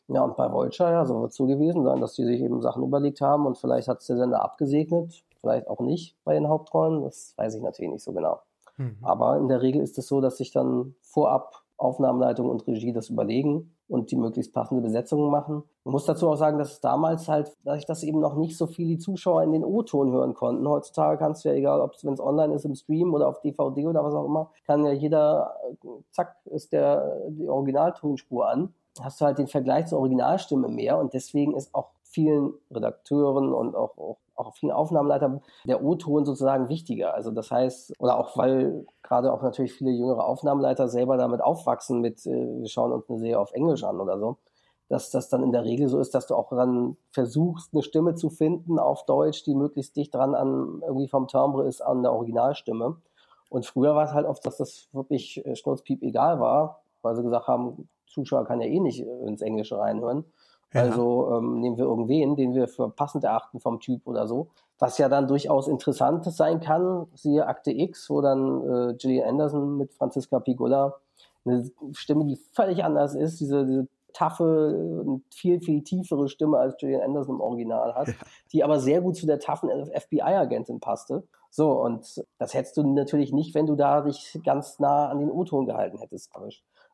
Ja, und bei Vulture, ja, so wird es so gewesen sein, dass die sich eben Sachen überlegt haben und vielleicht hat es der Sender abgesegnet, vielleicht auch nicht bei den Hauptrollen, das weiß ich natürlich nicht so genau. Mhm. Aber in der Regel ist es so, dass sich dann vorab Aufnahmeleitung und Regie das überlegen und die möglichst passende Besetzungen machen. Man muss dazu auch sagen, dass es damals halt, dass ich das eben noch nicht so viel die Zuschauer in den O-Ton hören konnten. Heutzutage kannst du ja, egal ob es, wenn es online ist, im Stream oder auf DVD oder was auch immer, kann ja jeder, zack, ist der, die Originaltonspur an. Hast du halt den Vergleich zur Originalstimme mehr und deswegen ist auch vielen Redakteuren und auch, auch auch vielen Aufnahmeleitern der O-Ton sozusagen wichtiger. Also das heißt, oder auch weil gerade auch natürlich viele jüngere Aufnahmeleiter selber damit aufwachsen mit, äh, wir schauen uns eine Serie auf Englisch an oder so, dass das dann in der Regel so ist, dass du auch dann versuchst, eine Stimme zu finden auf Deutsch, die möglichst dicht dran an irgendwie vom Timbre ist an der Originalstimme. Und früher war es halt oft, dass das wirklich äh, schnurzpiep egal war, weil sie gesagt haben, Zuschauer kann ja eh nicht äh, ins Englische reinhören. Ja. Also ähm, nehmen wir irgendwen, den wir für passend erachten vom Typ oder so. Was ja dann durchaus interessant sein kann, siehe Akte X, wo dann äh, Gillian Anderson mit Franziska Pigula eine Stimme, die völlig anders ist, diese, diese taffe und viel, viel tiefere Stimme als Gillian Anderson im Original hat, ja. die aber sehr gut zu der taffen FBI-Agentin passte. So, und das hättest du natürlich nicht, wenn du da dich ganz nah an den O-Ton gehalten hättest,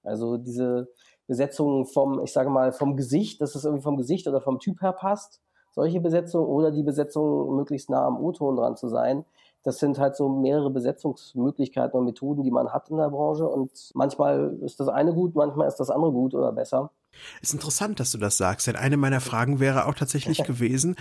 Also diese, Besetzungen vom, ich sage mal, vom Gesicht, dass es irgendwie vom Gesicht oder vom Typ her passt. Solche Besetzungen oder die Besetzung möglichst nah am O-Ton dran zu sein. Das sind halt so mehrere Besetzungsmöglichkeiten und Methoden, die man hat in der Branche. Und manchmal ist das eine gut, manchmal ist das andere gut oder besser. Ist interessant, dass du das sagst, denn eine meiner Fragen wäre auch tatsächlich gewesen,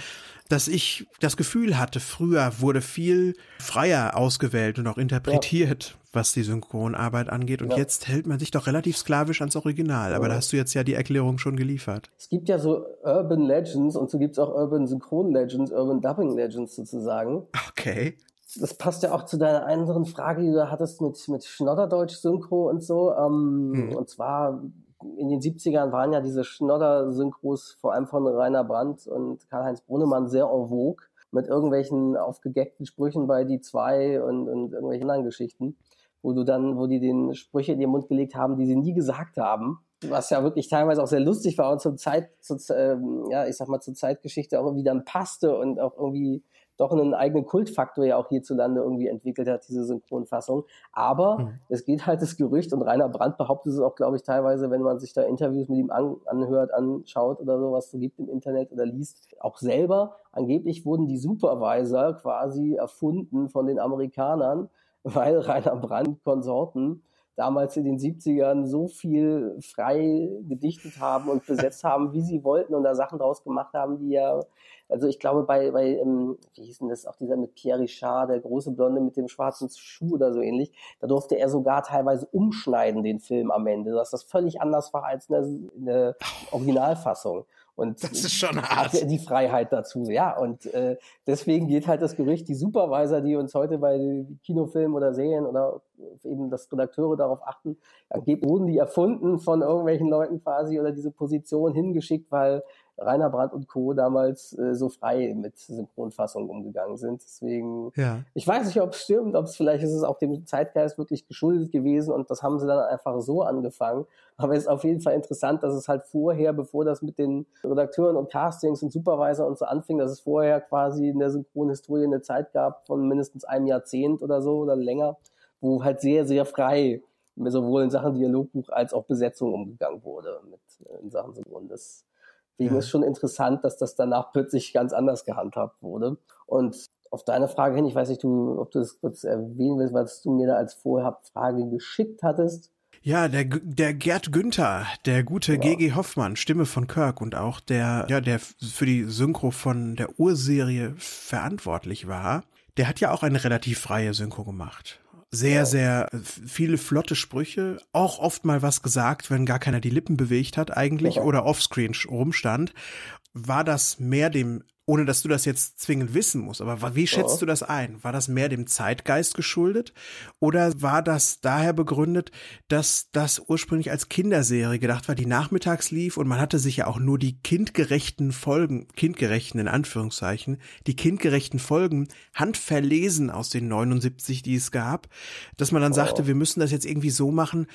dass ich das Gefühl hatte, früher wurde viel freier ausgewählt und auch interpretiert, ja. was die Synchronarbeit angeht. Und ja. jetzt hält man sich doch relativ sklavisch ans Original. Aber ja. da hast du jetzt ja die Erklärung schon geliefert. Es gibt ja so Urban Legends und so gibt es auch Urban Synchron Legends, Urban Dubbing Legends sozusagen. Okay das passt ja auch zu deiner anderen Frage, die du hattest mit, mit Schnodderdeutsch-Synchro und so. Ähm, hm. Und zwar in den 70ern waren ja diese Schnodder-Synchros, vor allem von Rainer Brandt und Karl-Heinz Brunnemann, sehr en vogue mit irgendwelchen aufgegeckten Sprüchen bei die zwei und, und irgendwelchen anderen Geschichten, wo du dann, wo die den Sprüche in den Mund gelegt haben, die sie nie gesagt haben. Was ja wirklich teilweise auch sehr lustig war und zur Zeit, zur, ähm, ja, ich sag mal, zur Zeitgeschichte auch irgendwie dann passte und auch irgendwie doch einen eigenen Kultfaktor ja auch hierzulande irgendwie entwickelt hat, diese Synchronfassung. Aber mhm. es geht halt das Gerücht und Rainer Brandt behauptet es auch, glaube ich, teilweise, wenn man sich da Interviews mit ihm an, anhört, anschaut oder so, was es so gibt im Internet oder liest, auch selber. Angeblich wurden die Supervisor quasi erfunden von den Amerikanern, weil Rainer Brandt Konsorten damals in den 70ern so viel frei gedichtet haben und besetzt haben, wie sie wollten und da Sachen draus gemacht haben, die ja also ich glaube bei, bei ähm, wie hieß denn das, auch dieser mit Pierre Richard, der große Blonde mit dem schwarzen Schuh oder so ähnlich, da durfte er sogar teilweise umschneiden, den Film am Ende, dass das völlig anders war als in der, in der Originalfassung. Und das ist schon hart. Die Freiheit dazu, ja. Und äh, deswegen geht halt das Gerücht, die Supervisor, die uns heute bei Kinofilmen oder Serien oder eben das Redakteure darauf achten, wurden die erfunden von irgendwelchen Leuten quasi oder diese Position hingeschickt, weil Rainer Brandt und Co. damals äh, so frei mit Synchronfassungen umgegangen sind. Deswegen, ja. ich weiß nicht, ob es stimmt, ob es vielleicht ist es auch dem Zeitgeist wirklich geschuldet gewesen und das haben sie dann einfach so angefangen. Aber es ist auf jeden Fall interessant, dass es halt vorher, bevor das mit den Redakteuren und Castings und Supervisor und so anfing, dass es vorher quasi in der Synchronhistorie eine Zeit gab von mindestens einem Jahrzehnt oder so oder länger, wo halt sehr, sehr frei sowohl in Sachen Dialogbuch als auch Besetzung umgegangen wurde mit in Sachen Synchron. Deswegen ja. ist schon interessant, dass das danach plötzlich ganz anders gehandhabt wurde. Und auf deine Frage hin, ich weiß nicht, du, ob du das kurz erwähnen willst, was du mir da als Vorher-Frage geschickt hattest. Ja, der, der Gerd Günther, der gute genau. GG Hoffmann, Stimme von Kirk und auch der, ja, der für die Synchro von der Urserie verantwortlich war, der hat ja auch eine relativ freie Synchro gemacht. Sehr, sehr viele flotte Sprüche, auch oft mal was gesagt, wenn gar keiner die Lippen bewegt hat eigentlich oder offscreen rumstand. War das mehr dem ohne dass du das jetzt zwingend wissen musst, aber wie schätzt oh. du das ein? War das mehr dem Zeitgeist geschuldet oder war das daher begründet, dass das ursprünglich als Kinderserie gedacht war, die nachmittags lief und man hatte sich ja auch nur die kindgerechten Folgen, kindgerechten in Anführungszeichen, die kindgerechten Folgen handverlesen aus den 79, die es gab, dass man dann oh. sagte, wir müssen das jetzt irgendwie so machen,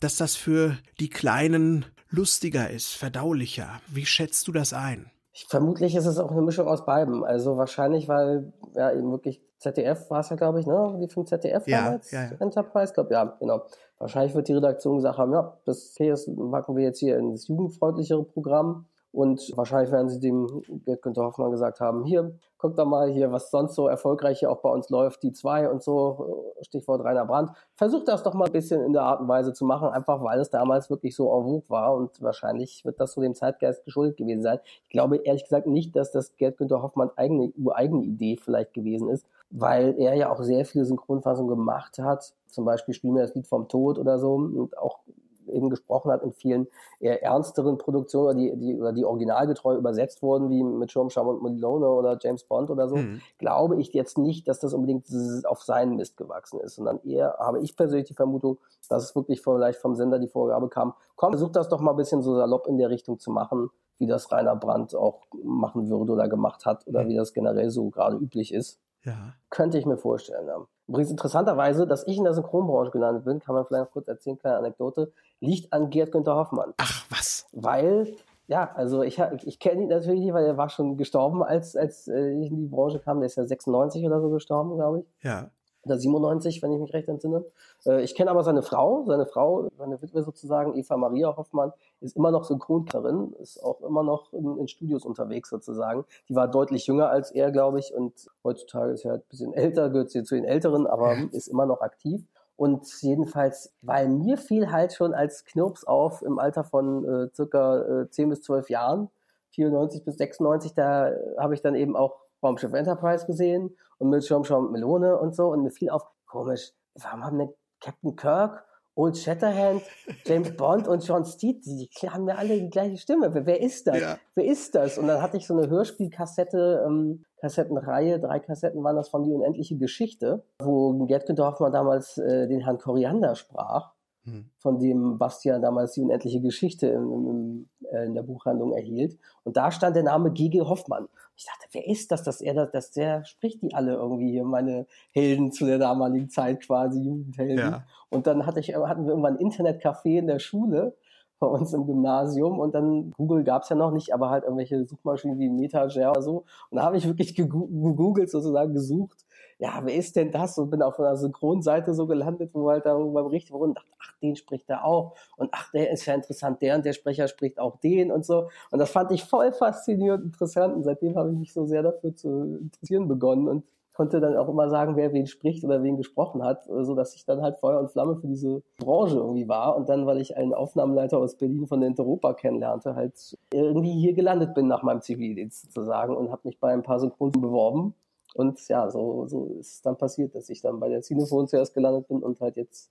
dass das für die Kleinen lustiger ist, verdaulicher. Wie schätzt du das ein? Ich, vermutlich ist es auch eine Mischung aus beiden. Also wahrscheinlich, weil ja eben wirklich ZDF war es ja, glaube ich, ne? Die vom ZDF ja, damals, ja, ja. Enterprise, glaube ja, genau. Wahrscheinlich wird die Redaktion gesagt haben, ja, das, okay, das packen wir jetzt hier ins jugendfreundlichere Programm. Und wahrscheinlich werden sie dem Gerd Günther Hoffmann gesagt haben, hier, guck doch mal hier, was sonst so erfolgreich hier auch bei uns läuft, die zwei und so, Stichwort Rainer Brandt. Versuch das doch mal ein bisschen in der Art und Weise zu machen, einfach weil es damals wirklich so en vogue war und wahrscheinlich wird das so dem Zeitgeist geschuldet gewesen sein. Ich glaube ehrlich gesagt nicht, dass das Gerd Günther Hoffmann eigene, ureigene Idee vielleicht gewesen ist, weil er ja auch sehr viele Synchronfassungen gemacht hat, zum Beispiel Spiel mir das Lied vom Tod oder so und auch eben gesprochen hat, in vielen eher ernsteren Produktionen, oder die, die, oder die originalgetreu übersetzt wurden, wie mit Sturmscham und Malone oder James Bond oder so, mhm. glaube ich jetzt nicht, dass das unbedingt auf seinen Mist gewachsen ist, sondern eher habe ich persönlich die Vermutung, dass es wirklich vielleicht vom Sender die Vorgabe kam, komm, versuch das doch mal ein bisschen so salopp in der Richtung zu machen, wie das Rainer Brandt auch machen würde oder gemacht hat oder mhm. wie das generell so gerade üblich ist. Ja. Könnte ich mir vorstellen. Ja. Übrigens interessanterweise, dass ich in der Synchronbranche gelandet bin, kann man vielleicht noch kurz erzählen, kleine Anekdote, liegt an Gerd Günther Hoffmann. Ach, was? Weil, ja, also ich, ich kenne ihn natürlich nicht, weil er war schon gestorben, als, als äh, ich in die Branche kam. Der ist ja 96 oder so gestorben, glaube ich. Ja oder 97, wenn ich mich recht entsinne. Äh, ich kenne aber seine Frau, seine Frau, seine Witwe sozusagen, Eva Maria Hoffmann, ist immer noch Synchronkerin, ist auch immer noch in, in, Studios unterwegs sozusagen. Die war deutlich jünger als er, glaube ich, und heutzutage ist er halt ein bisschen älter, gehört sie zu den Älteren, aber ist immer noch aktiv. Und jedenfalls, weil mir fiel halt schon als Knirps auf im Alter von äh, circa äh, 10 bis 12 Jahren, 94 bis 96, da habe ich dann eben auch Raumschiff Enterprise gesehen und mit Schirmschirm Melone und so. Und mir fiel auf, komisch, warum haben wir Captain Kirk, Old Shatterhand, James Bond und John Steed, die, die haben ja alle die gleiche Stimme. Wer, wer ist das? Ja. Wer ist das? Und dann hatte ich so eine Hörspielkassette, ähm, Kassettenreihe, drei Kassetten waren das von Die unendliche Geschichte, wo Gerd Günther Hoffmann damals äh, den Herrn Koriander sprach. Hm. von dem Bastian damals die unendliche Geschichte in, in, äh, in, der Buchhandlung erhielt. Und da stand der Name G.G. Hoffmann. Ich dachte, wer ist das, dass er das, dass der spricht die alle irgendwie hier, meine Helden zu der damaligen Zeit quasi, Jugendhelden. Ja. Und dann hatte ich, hatten wir irgendwann ein Internetcafé in der Schule bei uns im Gymnasium und dann Google gab es ja noch nicht, aber halt irgendwelche Suchmaschinen wie MetaGer oder so. Und da habe ich wirklich gegoogelt sozusagen gesucht, ja, wer ist denn das? Und bin auf einer Synchronseite so gelandet, wo halt darüber berichtet wurde und dachte, ach, den spricht er auch. Und ach, der ist ja interessant, der und der Sprecher spricht auch den und so. Und das fand ich voll faszinierend interessant. Und seitdem habe ich mich so sehr dafür zu interessieren begonnen und konnte dann auch immer sagen, wer wen spricht oder wen gesprochen hat, so dass ich dann halt Feuer und Flamme für diese Branche irgendwie war und dann, weil ich einen Aufnahmeleiter aus Berlin von der Interopa kennenlernte, halt irgendwie hier gelandet bin nach meinem Zivildienst sozusagen und habe mich bei ein paar Synchronen beworben und ja, so, so ist es dann passiert, dass ich dann bei der Cinefon zuerst gelandet bin und halt jetzt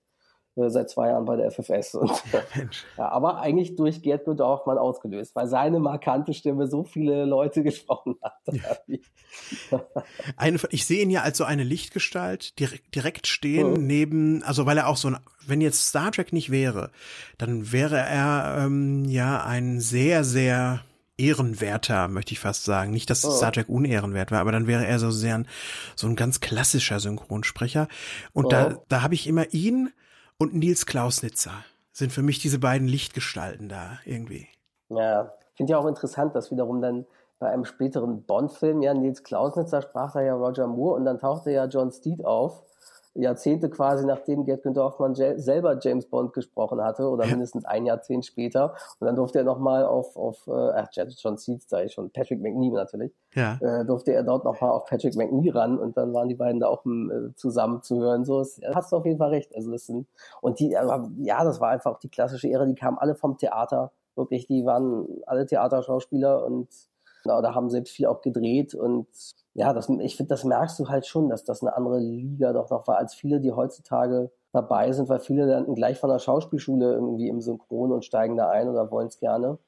äh, seit zwei Jahren bei der FFS. Und, ja, aber eigentlich durch Gerd Hoffmann ausgelöst, weil seine markante Stimme so viele Leute gesprochen hat. Ja. eine, ich sehe ihn ja als so eine Lichtgestalt direkt, direkt stehen mhm. neben, also weil er auch so ein, wenn jetzt Star Trek nicht wäre, dann wäre er ähm, ja ein sehr, sehr ehrenwerter, möchte ich fast sagen. Nicht, dass oh. Star Trek unehrenwert war, aber dann wäre er so sehr ein, so ein ganz klassischer Synchronsprecher. Und oh. da, da habe ich immer ihn und Nils Klausnitzer sind für mich diese beiden Lichtgestalten da irgendwie. Ja, finde ich auch interessant, dass wiederum dann bei einem späteren Bond-Film, ja, Nils Klausnitzer sprach da ja Roger Moore und dann tauchte ja John Steed auf Jahrzehnte quasi nachdem Gerd Günther Hoffmann selber James Bond gesprochen hatte oder mindestens ein Jahrzehnt später. Und dann durfte er nochmal auf, auf äh, John Seeds, da ist schon Patrick McNee natürlich, ja. äh, durfte er dort nochmal auf Patrick McNee ran und dann waren die beiden da auch äh, zusammen zu hören. So, es, hast du auf jeden Fall recht. Also das sind, und die, ja, das war einfach die klassische Ära, die kamen alle vom Theater. Wirklich, die waren alle Theaterschauspieler und na, da haben selbst viel auch gedreht und ja, das, ich finde, das merkst du halt schon, dass das eine andere Liga doch noch war als viele, die heutzutage dabei sind, weil viele landen gleich von der Schauspielschule irgendwie im Synchron und steigen da ein oder wollen es gerne.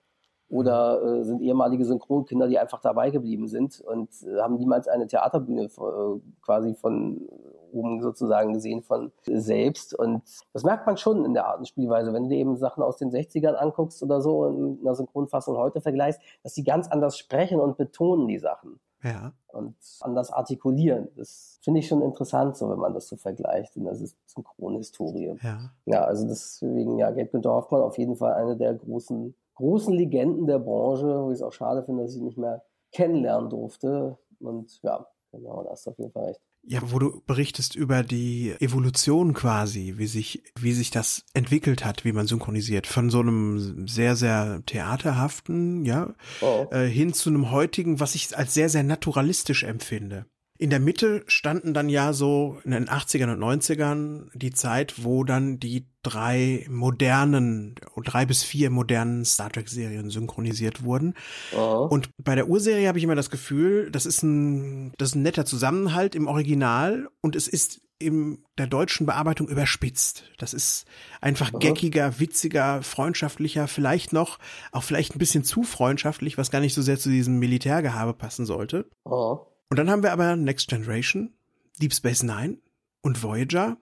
Oder äh, sind ehemalige Synchronkinder, die einfach dabei geblieben sind und äh, haben niemals eine Theaterbühne äh, quasi von oben sozusagen gesehen von selbst. Und das merkt man schon in der Art und Spielweise. Wenn du dir eben Sachen aus den 60ern anguckst oder so in einer Synchronfassung heute vergleichst, dass die ganz anders sprechen und betonen die Sachen. Ja. Und anders artikulieren. Das finde ich schon interessant, so wenn man das so vergleicht in der Synchronhistorie. Ja. Ja, also deswegen, ja, Gerd Günther Hoffmann auf jeden Fall eine der großen, großen Legenden der Branche, wo ich es auch schade finde, dass ich nicht mehr kennenlernen durfte. Und ja, genau, da hast du auf jeden Fall recht. Ja, wo du berichtest über die Evolution quasi, wie sich, wie sich das entwickelt hat, wie man synchronisiert. Von so einem sehr, sehr theaterhaften, ja, oh. äh, hin zu einem heutigen, was ich als sehr, sehr naturalistisch empfinde. In der Mitte standen dann ja so in den 80ern und 90ern die Zeit, wo dann die drei modernen, drei bis vier modernen Star Trek Serien synchronisiert wurden. Oh. Und bei der Urserie habe ich immer das Gefühl, das ist ein, das ist ein netter Zusammenhalt im Original und es ist in der deutschen Bearbeitung überspitzt. Das ist einfach Aha. geckiger, witziger, freundschaftlicher, vielleicht noch, auch vielleicht ein bisschen zu freundschaftlich, was gar nicht so sehr zu diesem Militärgehabe passen sollte. Oh. Und dann haben wir aber Next Generation, Deep Space Nine und Voyager.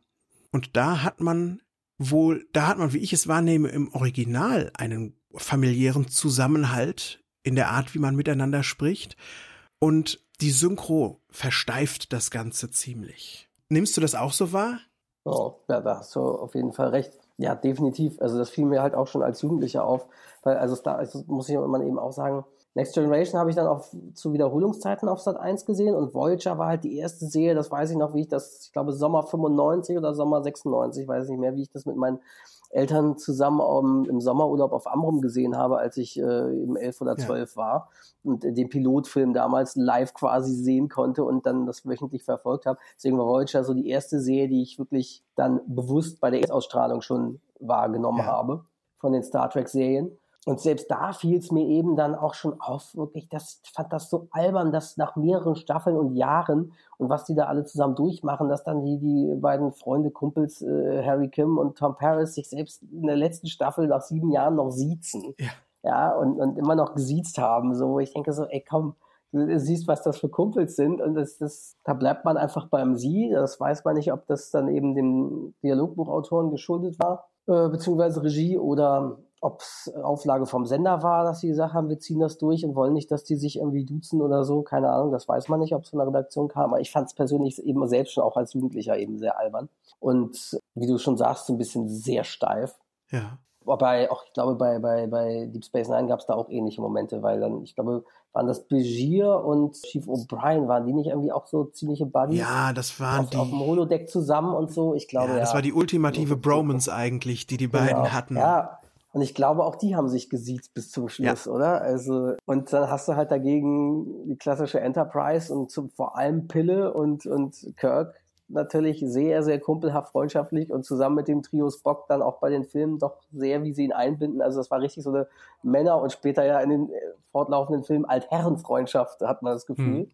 Und da hat man wohl, da hat man, wie ich es wahrnehme, im Original einen familiären Zusammenhalt in der Art, wie man miteinander spricht. Und die Synchro versteift das Ganze ziemlich. Nimmst du das auch so wahr? Oh, ja, da hast du auf jeden Fall recht. Ja, definitiv. Also das fiel mir halt auch schon als Jugendlicher auf, weil also da also muss ich man eben auch sagen, Next Generation habe ich dann auch zu Wiederholungszeiten auf Sat 1 gesehen und Voyager war halt die erste Serie, das weiß ich noch, wie ich das, ich glaube Sommer 95 oder Sommer 96, weiß nicht mehr, wie ich das mit meinen Eltern zusammen um, im Sommerurlaub auf Amrum gesehen habe, als ich äh, im 11 oder 12 ja. war und den Pilotfilm damals live quasi sehen konnte und dann das wöchentlich verfolgt habe. Deswegen war Voyager so die erste Serie, die ich wirklich dann bewusst bei der Erstausstrahlung schon wahrgenommen ja. habe von den Star Trek Serien. Und selbst da fiel es mir eben dann auch schon auf, wirklich, das ich fand das so albern, dass nach mehreren Staffeln und Jahren und was die da alle zusammen durchmachen, dass dann die, die beiden Freunde, Kumpels, äh, Harry Kim und Tom Paris sich selbst in der letzten Staffel nach sieben Jahren noch siezen. Ja. Ja, und, und immer noch gesiezt haben. So, wo ich denke so, ey, komm, du siehst, was das für Kumpels sind und das, das, da bleibt man einfach beim Sie. Das weiß man nicht, ob das dann eben dem Dialogbuchautoren geschuldet war, äh, beziehungsweise Regie oder ob es Auflage vom Sender war, dass sie gesagt haben, wir ziehen das durch und wollen nicht, dass die sich irgendwie duzen oder so. Keine Ahnung, das weiß man nicht, ob es von der Redaktion kam. Aber ich fand es persönlich eben selbst schon auch als Jugendlicher eben sehr albern. Und wie du schon sagst, so ein bisschen sehr steif. Ja. Wobei, auch ich glaube, bei, bei, bei Deep Space Nine gab es da auch ähnliche Momente, weil dann, ich glaube, waren das Begier und Chief O'Brien, waren die nicht irgendwie auch so ziemliche Buddies? Ja, das waren auf, die. Auf dem Holodeck zusammen und so, ich glaube. Ja, das ja. war die ultimative Bromance eigentlich, die die beiden genau. hatten. Ja, und ich glaube, auch die haben sich gesiezt bis zum Schluss, ja. oder? Also, und dann hast du halt dagegen die klassische Enterprise und zum, vor allem Pille und, und Kirk natürlich sehr, sehr kumpelhaft freundschaftlich und zusammen mit dem Trio Spock dann auch bei den Filmen doch sehr, wie sie ihn einbinden. Also das war richtig so eine Männer- und später ja in den äh, fortlaufenden Filmen Altherrenfreundschaft, hat man das Gefühl. Hm.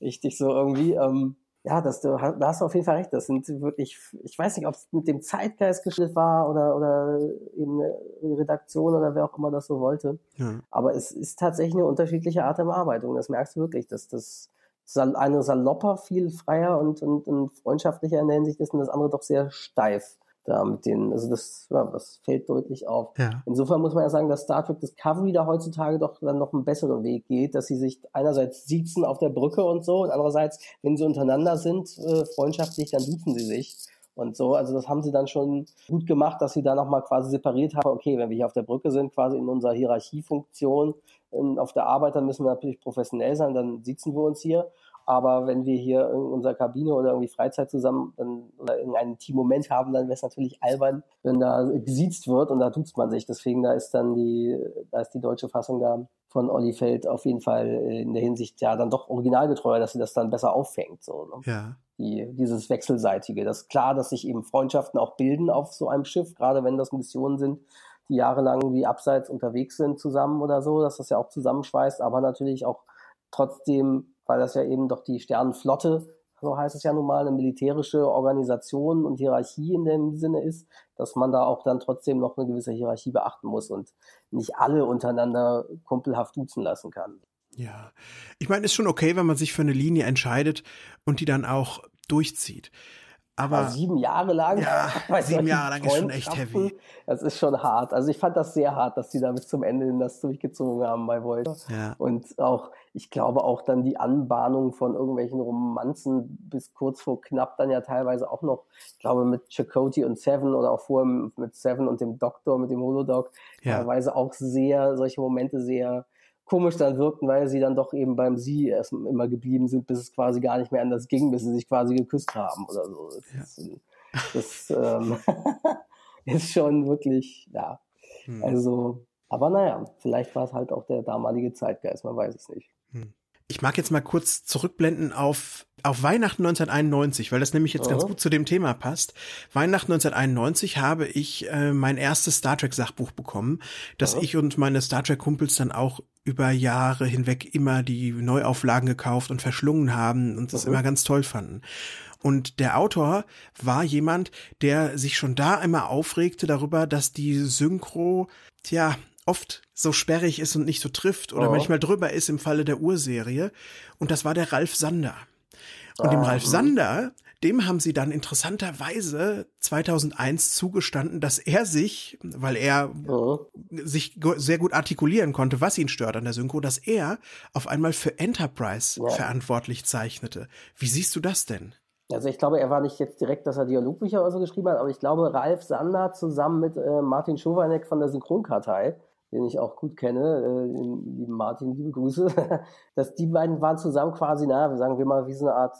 Richtig so irgendwie. Ähm, ja, das, du, da hast du auf jeden Fall recht. Das sind wirklich, ich weiß nicht, ob es mit dem Zeitgeist geschnitten war oder, oder eben eine Redaktion oder wer auch immer das so wollte. Ja. Aber es ist tatsächlich eine unterschiedliche Art der Bearbeitung. Das merkst du wirklich, dass das eine salopper, viel freier und, und, und freundschaftlicher in der Hinsicht ist und das andere doch sehr steif da mit denen, also das, ja, das fällt deutlich auf. Ja. Insofern muss man ja sagen, dass Star Trek Discovery da heutzutage doch dann noch einen besseren Weg geht, dass sie sich einerseits siezen auf der Brücke und so und andererseits, wenn sie untereinander sind, äh, freundschaftlich, dann duzen sie sich und so. Also das haben sie dann schon gut gemacht, dass sie da nochmal quasi separiert haben. Okay, wenn wir hier auf der Brücke sind, quasi in unserer Hierarchiefunktion, in, auf der Arbeit, dann müssen wir natürlich professionell sein, dann sitzen wir uns hier. Aber wenn wir hier in unserer Kabine oder irgendwie Freizeit zusammen dann, oder irgendeinen Team-Moment haben, dann wäre es natürlich albern, wenn da gesiezt wird und da duzt man sich. Deswegen da ist dann die, da ist die deutsche Fassung da von Olli Feld auf jeden Fall in der Hinsicht ja dann doch originalgetreuer, dass sie das dann besser auffängt. So, ne? Ja. Die, dieses Wechselseitige. Das ist klar, dass sich eben Freundschaften auch bilden auf so einem Schiff, gerade wenn das Missionen sind, die jahrelang wie abseits unterwegs sind zusammen oder so, dass das ja auch zusammenschweißt, aber natürlich auch trotzdem, weil das ja eben doch die Sternenflotte, so heißt es ja nun mal, eine militärische Organisation und Hierarchie in dem Sinne ist, dass man da auch dann trotzdem noch eine gewisse Hierarchie beachten muss und nicht alle untereinander kumpelhaft duzen lassen kann. Ja, ich meine, ist schon okay, wenn man sich für eine Linie entscheidet und die dann auch durchzieht. Aber, aber sieben Jahre lang. Ja, sieben Jahre lang ist schon echt heavy. Das ist schon hart. Also ich fand das sehr hart, dass die da bis zum Ende das durchgezogen haben bei Voyager. Ja. Und auch, ich glaube auch dann die Anbahnung von irgendwelchen Romanzen bis kurz vor knapp dann ja teilweise auch noch, ich glaube mit Chakotay und Seven oder auch vorher mit Seven und dem Doktor, mit dem Holodoc, ja. teilweise auch sehr, solche Momente sehr komisch dann wirkten, weil sie dann doch eben beim Sie erst immer geblieben sind, bis es quasi gar nicht mehr anders ging, bis sie sich quasi geküsst haben oder so. Das, ja. ist, das ähm, ist schon wirklich, ja. Hm. Also, aber naja, vielleicht war es halt auch der damalige Zeitgeist, man weiß es nicht. Ich mag jetzt mal kurz zurückblenden auf, auf Weihnachten 1991, weil das nämlich jetzt oh. ganz gut zu dem Thema passt. Weihnachten 1991 habe ich äh, mein erstes Star Trek Sachbuch bekommen, das oh. ich und meine Star Trek Kumpels dann auch über Jahre hinweg immer die Neuauflagen gekauft und verschlungen haben und das oh. immer ganz toll fanden. Und der Autor war jemand, der sich schon da immer aufregte darüber, dass die Synchro, tja, oft so sperrig ist und nicht so trifft oder oh. manchmal drüber ist im Falle der Urserie. Und das war der Ralf Sander. Und dem ah, Ralf. Sander, dem haben sie dann interessanterweise 2001 zugestanden, dass er sich, weil er oh. sich sehr gut artikulieren konnte, was ihn stört an der Synchro, dass er auf einmal für Enterprise ja. verantwortlich zeichnete. Wie siehst du das denn? Also ich glaube, er war nicht jetzt direkt, dass er Dialogbücher oder so geschrieben hat, aber ich glaube, Ralf Sander zusammen mit äh, Martin Schowanek von der Synchronkartei den ich auch gut kenne, äh, lieben Martin, liebe Grüße, dass die beiden waren zusammen quasi, naja, sagen wir mal, wie so eine Art,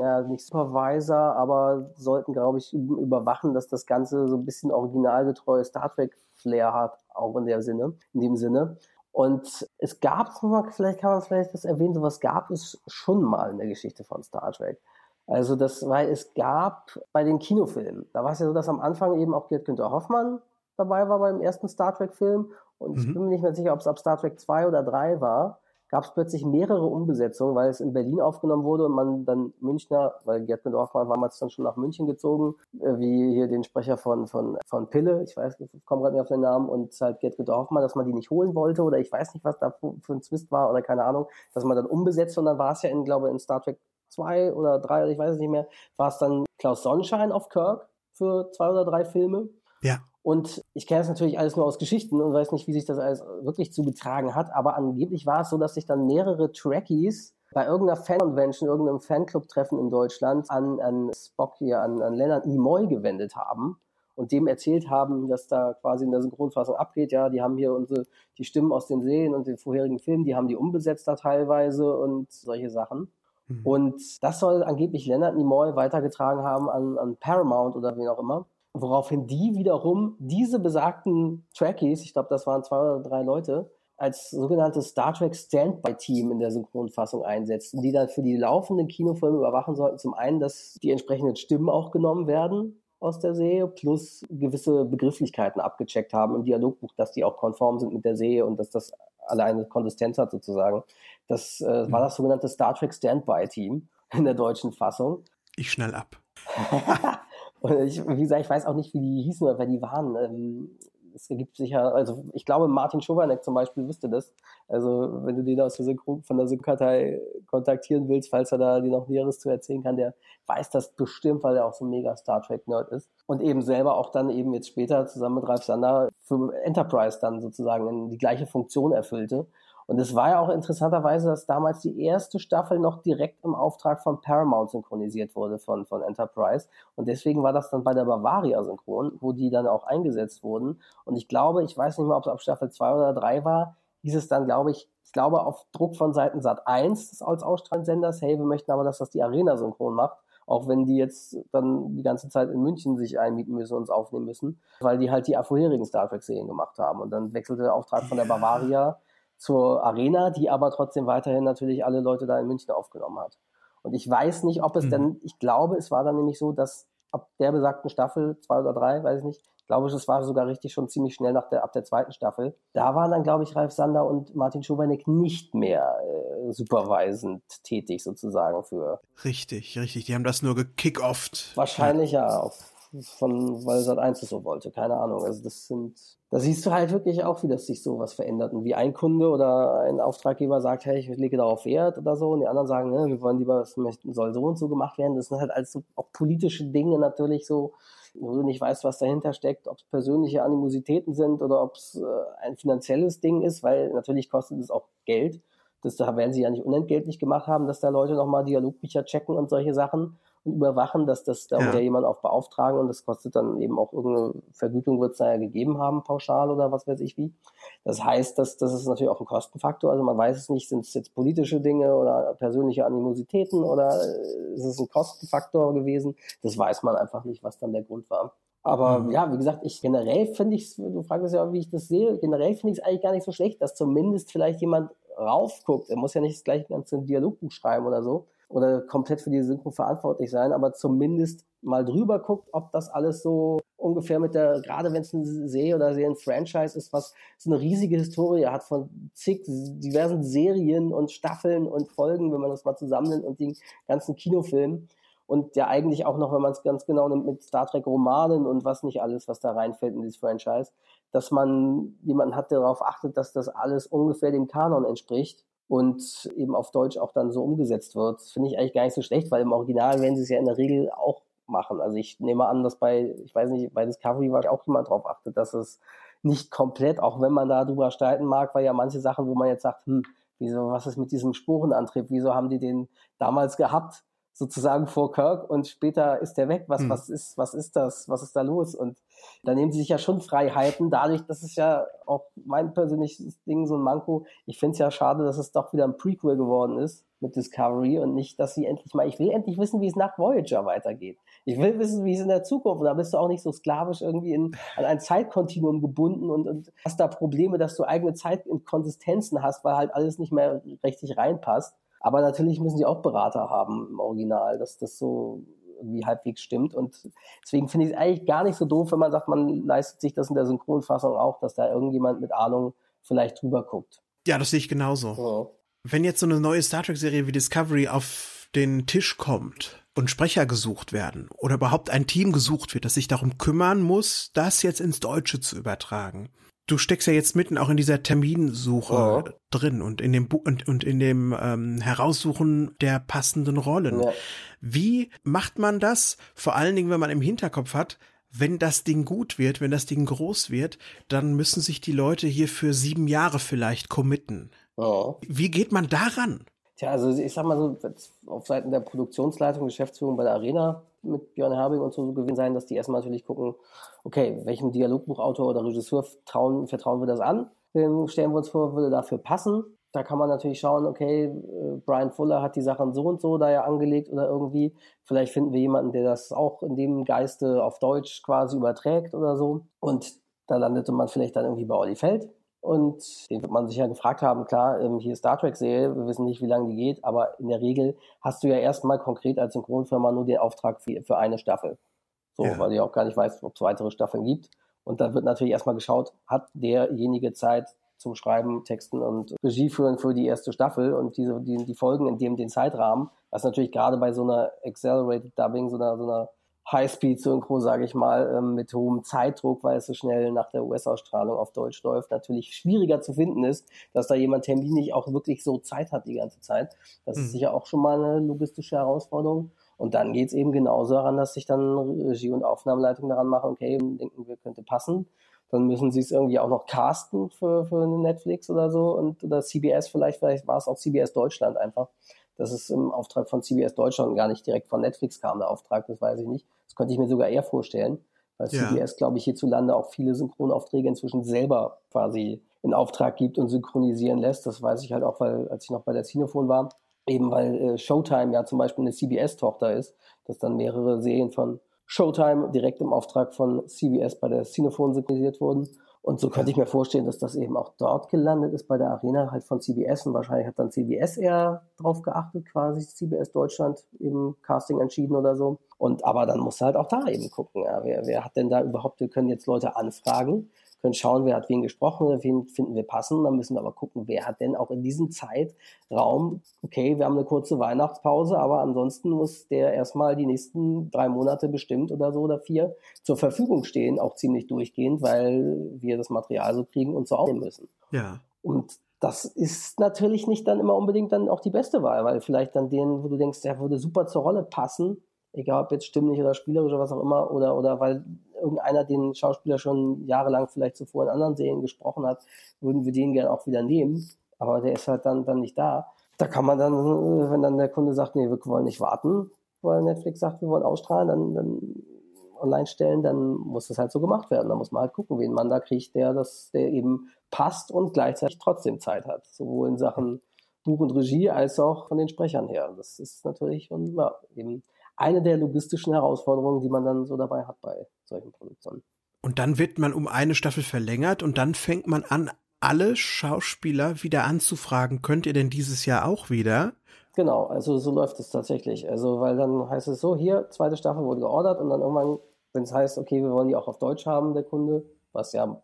ja, nicht Supervisor, aber sollten, glaube ich, überwachen, dass das Ganze so ein bisschen originalgetreu Star Trek Flair hat, auch in der Sinne, in dem Sinne. Und es gab, vielleicht kann man vielleicht das erwähnen, sowas gab es schon mal in der Geschichte von Star Trek. Also das, weil es gab bei den Kinofilmen, da war es ja so, dass am Anfang eben auch Gerd Günther Hoffmann dabei war beim ersten Star Trek-Film und mhm. ich bin mir nicht mehr sicher, ob es ab Star Trek 2 oder 3 war, gab es plötzlich mehrere Umbesetzungen, weil es in Berlin aufgenommen wurde und man dann Münchner, weil Gerd Dorfmann war damals dann schon nach München gezogen, äh, wie hier den Sprecher von, von, von Pille, ich weiß, ich komme gerade nicht auf den Namen, und halt Gerd Dorfmann, dass man die nicht holen wollte oder ich weiß nicht, was da für, für ein Zwist war oder keine Ahnung, dass man dann umbesetzt und dann war es ja in, glaube in Star Trek 2 oder 3 oder ich weiß es nicht mehr, war es dann Klaus Sonnenschein auf Kirk für zwei oder drei Filme. Ja. Und ich kenne das natürlich alles nur aus Geschichten und weiß nicht, wie sich das alles wirklich zugetragen hat, aber angeblich war es so, dass sich dann mehrere Trekkies bei irgendeiner Fan-Convention, irgendeinem Fanclub-Treffen in Deutschland an, an Spock hier, an, an Leonard Nimoy gewendet haben und dem erzählt haben, dass da quasi in der Synchronfassung abgeht. Ja, die haben hier unsere, die Stimmen aus den Serien und den vorherigen Filmen, die haben die umbesetzt da teilweise und solche Sachen. Mhm. Und das soll angeblich Leonard Nimoy weitergetragen haben an, an Paramount oder wen auch immer woraufhin die wiederum diese besagten Trekkies, ich glaube, das waren zwei oder drei Leute, als sogenanntes Star Trek Standby-Team in der Synchronfassung einsetzten, die dann für die laufenden Kinofilme überwachen sollten. Zum einen, dass die entsprechenden Stimmen auch genommen werden aus der Serie, plus gewisse Begrifflichkeiten abgecheckt haben im Dialogbuch, dass die auch konform sind mit der Serie und dass das alle eine Konsistenz hat sozusagen. Das äh, war das sogenannte Star Trek Standby-Team in der deutschen Fassung. Ich schnell ab. Und ich, wie gesagt, ich weiß auch nicht, wie die hießen oder wer die waren. Ähm, es gibt sicher, also ich glaube, Martin Schowanek zum Beispiel wüsste das. Also wenn du den aus der Synchron, von der Synkartei kontaktieren willst, falls er da dir noch Näheres zu erzählen kann, der weiß das bestimmt, weil er auch so ein mega Star Trek-Nerd ist. Und eben selber auch dann eben jetzt später zusammen mit Ralf Sander für Enterprise dann sozusagen die gleiche Funktion erfüllte. Und es war ja auch interessanterweise, dass damals die erste Staffel noch direkt im Auftrag von Paramount synchronisiert wurde von, von Enterprise. Und deswegen war das dann bei der Bavaria synchron, wo die dann auch eingesetzt wurden. Und ich glaube, ich weiß nicht mal, ob es ab Staffel 2 oder 3 war, hieß es dann, glaube ich, ich glaube auf Druck von Seiten Sat 1 als Ausstrahlsenders, hey, wir möchten aber, dass das die Arena synchron macht auch wenn die jetzt dann die ganze Zeit in München sich einmieten müssen und uns aufnehmen müssen, weil die halt die vorherigen Star Trek-Serien gemacht haben. Und dann wechselte der Auftrag von der Bavaria zur Arena, die aber trotzdem weiterhin natürlich alle Leute da in München aufgenommen hat. Und ich weiß nicht, ob es mhm. denn, ich glaube, es war dann nämlich so, dass ab der besagten Staffel, zwei oder drei, weiß ich nicht, ich glaube, es war sogar richtig schon ziemlich schnell nach der, ab der zweiten Staffel. Da waren dann, glaube ich, Ralf Sander und Martin Schowanek nicht mehr äh, supervisend tätig sozusagen für. Richtig, richtig. Die haben das nur gekickt-offt. Wahrscheinlich ja, ja auf von, weil Sat 1 es so wollte, keine Ahnung. Also das sind, da siehst du halt wirklich auch, wie das sich sowas verändert. Und wie ein Kunde oder ein Auftraggeber sagt, hey, ich lege darauf Wert oder so, und die anderen sagen, ne, wir wollen lieber, es soll so und so gemacht werden. Das sind halt alles so auch politische Dinge natürlich so, wo du nicht weißt, was dahinter steckt, ob es persönliche Animositäten sind oder ob es äh, ein finanzielles Ding ist, weil natürlich kostet es auch Geld. Das da werden sie ja nicht unentgeltlich gemacht haben, dass da Leute nochmal Dialogbücher checken und solche Sachen und überwachen, dass das da ja. jemand auch beauftragen und das kostet dann eben auch irgendeine Vergütung wird es da ja gegeben haben, pauschal oder was weiß ich wie. Das heißt, dass das ist natürlich auch ein Kostenfaktor. Also man weiß es nicht, sind es jetzt politische Dinge oder persönliche Animositäten oder äh, ist es ein Kostenfaktor gewesen? Das weiß man einfach nicht, was dann der Grund war. Aber mhm. ja, wie gesagt, ich generell finde ich du fragst ja, wie ich das sehe, generell finde ich es eigentlich gar nicht so schlecht, dass zumindest vielleicht jemand raufguckt. Er muss ja nicht das gleiche ganze Dialogbuch schreiben oder so, oder komplett für die Synchro verantwortlich sein, aber zumindest mal drüber guckt, ob das alles so ungefähr mit der, gerade wenn es ein Serie oder Serien-Franchise ist, was so eine riesige Historie hat von zig diversen Serien und Staffeln und Folgen, wenn man das mal zusammennimmt und den ganzen Kinofilmen. Und ja eigentlich auch noch, wenn man es ganz genau nimmt, mit Star Trek Romanen und was nicht alles, was da reinfällt in dieses Franchise, dass man jemanden hat, der darauf achtet, dass das alles ungefähr dem Kanon entspricht und eben auf Deutsch auch dann so umgesetzt wird. Finde ich eigentlich gar nicht so schlecht, weil im Original werden sie es ja in der Regel auch machen. Also ich nehme an, dass bei, ich weiß nicht, bei Discovery war auch jemand darauf achtet, dass es nicht komplett, auch wenn man da drüber streiten mag, weil ja manche Sachen, wo man jetzt sagt, hm, wieso, was ist mit diesem Sporenantrieb, wieso haben die den damals gehabt? sozusagen vor Kirk und später ist er weg. Was, hm. was ist, was ist das? Was ist da los? Und da nehmen sie sich ja schon Freiheiten. Dadurch, das ist ja auch mein persönliches Ding, so ein Manko. Ich finde es ja schade, dass es doch wieder ein Prequel geworden ist mit Discovery und nicht, dass sie endlich mal, ich will endlich wissen, wie es nach Voyager weitergeht. Ich will wissen, wie es in der Zukunft, und da bist du auch nicht so sklavisch irgendwie in, an ein Zeitkontinuum gebunden und, und hast da Probleme, dass du eigene Zeitkonsistenzen hast, weil halt alles nicht mehr richtig reinpasst. Aber natürlich müssen sie auch Berater haben im Original, dass das so irgendwie halbwegs stimmt. Und deswegen finde ich es eigentlich gar nicht so doof, wenn man sagt, man leistet sich das in der Synchronfassung auch, dass da irgendjemand mit Ahnung vielleicht drüber guckt. Ja, das sehe ich genauso. Ja. Wenn jetzt so eine neue Star Trek-Serie wie Discovery auf den Tisch kommt und Sprecher gesucht werden oder überhaupt ein Team gesucht wird, das sich darum kümmern muss, das jetzt ins Deutsche zu übertragen, du steckst ja jetzt mitten auch in dieser Terminsuche oh. drin und in dem Bu und, und in dem ähm, Heraussuchen der passenden Rollen. Ja. Wie macht man das? Vor allen Dingen, wenn man im Hinterkopf hat, wenn das Ding gut wird, wenn das Ding groß wird, dann müssen sich die Leute hier für sieben Jahre vielleicht committen. Oh. Wie geht man daran? Tja, also ich sag mal so, auf Seiten der Produktionsleitung, Geschäftsführung bei der Arena mit Björn Herbing und so, so gewesen sein, dass die erstmal natürlich gucken, okay, welchem Dialogbuchautor oder Regisseur trauen, vertrauen wir das an? Wem stellen wir uns vor, würde dafür passen? Da kann man natürlich schauen, okay, äh, Brian Fuller hat die Sachen so und so da ja angelegt oder irgendwie. Vielleicht finden wir jemanden, der das auch in dem Geiste auf Deutsch quasi überträgt oder so. Und da landete man vielleicht dann irgendwie bei Olli Feld. Und den wird man sich ja gefragt haben, klar, ähm, hier Star Trek-Serie, wir wissen nicht, wie lange die geht, aber in der Regel hast du ja erstmal konkret als Synchronfirma nur den Auftrag für, für eine Staffel. So, ja. weil du ja auch gar nicht weißt, ob es weitere Staffeln gibt. Und dann wird natürlich erstmal geschaut, hat derjenige Zeit zum Schreiben, Texten und Regie führen für die erste Staffel und diese, die, die Folgen in dem den Zeitrahmen, was natürlich gerade bei so einer Accelerated Dubbing, so einer, so einer Highspeed-Synchro, sage ich mal, ähm, mit hohem Zeitdruck, weil es so schnell nach der US-Ausstrahlung auf Deutsch läuft, natürlich schwieriger zu finden ist, dass da jemand terminlich auch wirklich so Zeit hat die ganze Zeit. Das mhm. ist sicher auch schon mal eine logistische Herausforderung. Und dann geht es eben genauso daran, dass sich dann Regie und Aufnahmeleitung daran machen, okay, denken wir, könnte passen. Dann müssen sie es irgendwie auch noch casten für, für Netflix oder so und oder CBS vielleicht, vielleicht war es auch CBS Deutschland einfach dass es im Auftrag von CBS Deutschland gar nicht direkt von Netflix kam, der Auftrag, das weiß ich nicht. Das könnte ich mir sogar eher vorstellen, weil ja. CBS, glaube ich, hierzulande auch viele Synchronaufträge inzwischen selber quasi in Auftrag gibt und synchronisieren lässt. Das weiß ich halt auch, weil als ich noch bei der Cinephone war, eben weil äh, Showtime ja zum Beispiel eine CBS-Tochter ist, dass dann mehrere Serien von Showtime direkt im Auftrag von CBS bei der Cinephone synchronisiert wurden. Und so könnte ich mir vorstellen, dass das eben auch dort gelandet ist bei der Arena halt von CBS und wahrscheinlich hat dann CBS eher drauf geachtet, quasi CBS Deutschland eben Casting entschieden oder so. Und aber dann muss halt auch da eben gucken, ja, wer, wer hat denn da überhaupt, wir können jetzt Leute anfragen, können schauen, wer hat wen gesprochen, wen finden wir passend. Dann müssen wir aber gucken, wer hat denn auch in diesem Zeitraum, okay, wir haben eine kurze Weihnachtspause, aber ansonsten muss der erstmal die nächsten drei Monate bestimmt oder so oder vier zur Verfügung stehen, auch ziemlich durchgehend, weil wir das Material so kriegen und so aufnehmen müssen. Ja. Und das ist natürlich nicht dann immer unbedingt dann auch die beste Wahl, weil vielleicht dann den, wo du denkst, der würde super zur Rolle passen, egal ob jetzt stimmlich oder spielerisch oder was auch immer, oder, oder weil irgendeiner den Schauspieler schon jahrelang vielleicht zuvor in anderen Serien gesprochen hat, würden wir den gerne auch wieder nehmen. Aber der ist halt dann, dann nicht da. Da kann man dann, wenn dann der Kunde sagt, nee, wir wollen nicht warten, weil Netflix sagt, wir wollen ausstrahlen, dann, dann online stellen, dann muss das halt so gemacht werden. Da muss man halt gucken, wen man da kriegt, der das, der eben passt und gleichzeitig trotzdem Zeit hat. Sowohl in Sachen Buch und Regie als auch von den Sprechern her. Das ist natürlich und, ja, eben eine der logistischen Herausforderungen, die man dann so dabei hat bei solchen Produktionen. Und dann wird man um eine Staffel verlängert und dann fängt man an, alle Schauspieler wieder anzufragen. Könnt ihr denn dieses Jahr auch wieder? Genau, also so läuft es tatsächlich. Also, weil dann heißt es so, hier, zweite Staffel wurde geordert und dann irgendwann, wenn es heißt, okay, wir wollen die auch auf Deutsch haben, der Kunde, was ja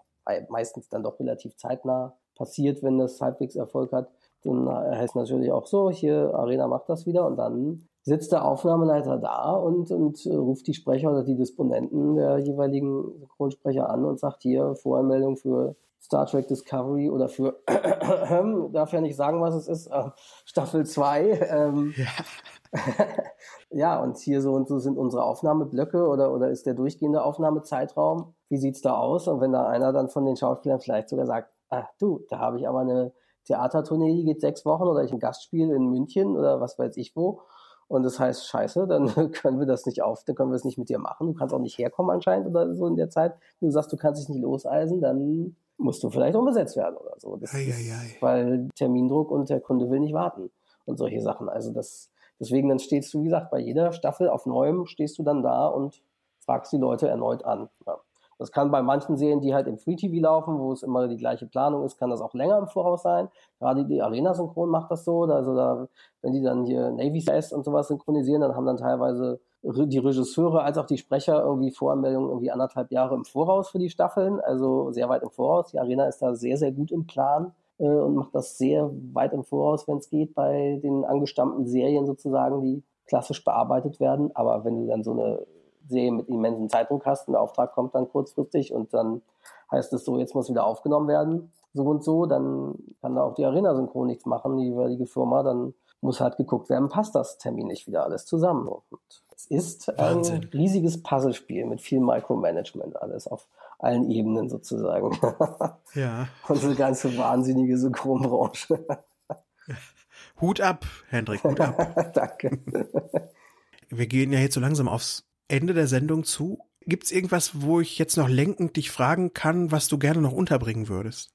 meistens dann doch relativ zeitnah passiert, wenn das halbwegs Erfolg hat, dann heißt natürlich auch so, hier, Arena macht das wieder und dann sitzt der Aufnahmeleiter da und, und äh, ruft die Sprecher oder die Disponenten der jeweiligen Synchronsprecher an und sagt hier Voranmeldung für Star Trek Discovery oder für, darf ja nicht sagen, was es ist, äh, Staffel 2. Ähm, ja. ja, und hier so und so sind unsere Aufnahmeblöcke oder, oder ist der durchgehende Aufnahmezeitraum. Wie sieht's da aus? Und wenn da einer dann von den Schauspielern vielleicht sogar sagt, ah, du, da habe ich aber eine Theatertournee, die geht sechs Wochen oder ich ein Gastspiel in München oder was weiß ich wo und das heißt, scheiße, dann können wir das nicht auf, dann können wir es nicht mit dir machen. Du kannst auch nicht herkommen anscheinend oder so in der Zeit. Wenn du sagst, du kannst dich nicht loseisen, dann musst du vielleicht umgesetzt werden oder so. Das ei, ei, ei. Weil Termindruck und der Kunde will nicht warten und solche Sachen. Also das, deswegen dann stehst du, wie gesagt, bei jeder Staffel auf neuem stehst du dann da und fragst die Leute erneut an. Ja. Das kann bei manchen Serien, die halt im Free TV laufen, wo es immer die gleiche Planung ist, kann das auch länger im Voraus sein. Gerade die Arena Synchron macht das so. Also da, wenn die dann hier Navy CS und sowas synchronisieren, dann haben dann teilweise die Regisseure als auch die Sprecher irgendwie Voranmeldungen irgendwie anderthalb Jahre im Voraus für die Staffeln, also sehr weit im Voraus. Die Arena ist da sehr, sehr gut im Plan äh, und macht das sehr weit im Voraus, wenn es geht, bei den angestammten Serien sozusagen, die klassisch bearbeitet werden. Aber wenn du dann so eine Serie mit immensen Zeitdruck hast, ein Auftrag kommt dann kurzfristig und dann heißt es so, jetzt muss wieder aufgenommen werden, so und so, dann kann da auch die Arena Synchron nichts machen, die jeweilige Firma, dann muss halt geguckt werden, passt das terminlich wieder alles zusammen. Und es ist Wahnsinn. ein riesiges Puzzlespiel mit viel Micromanagement, alles auf allen Ebenen sozusagen. Ja. Unsere ganze wahnsinnige Synchronbranche. Hut ab, Hendrik, Hut ab. Danke. Wir gehen ja jetzt so langsam aufs Ende der Sendung zu. Gibt's irgendwas, wo ich jetzt noch lenkend dich fragen kann, was du gerne noch unterbringen würdest?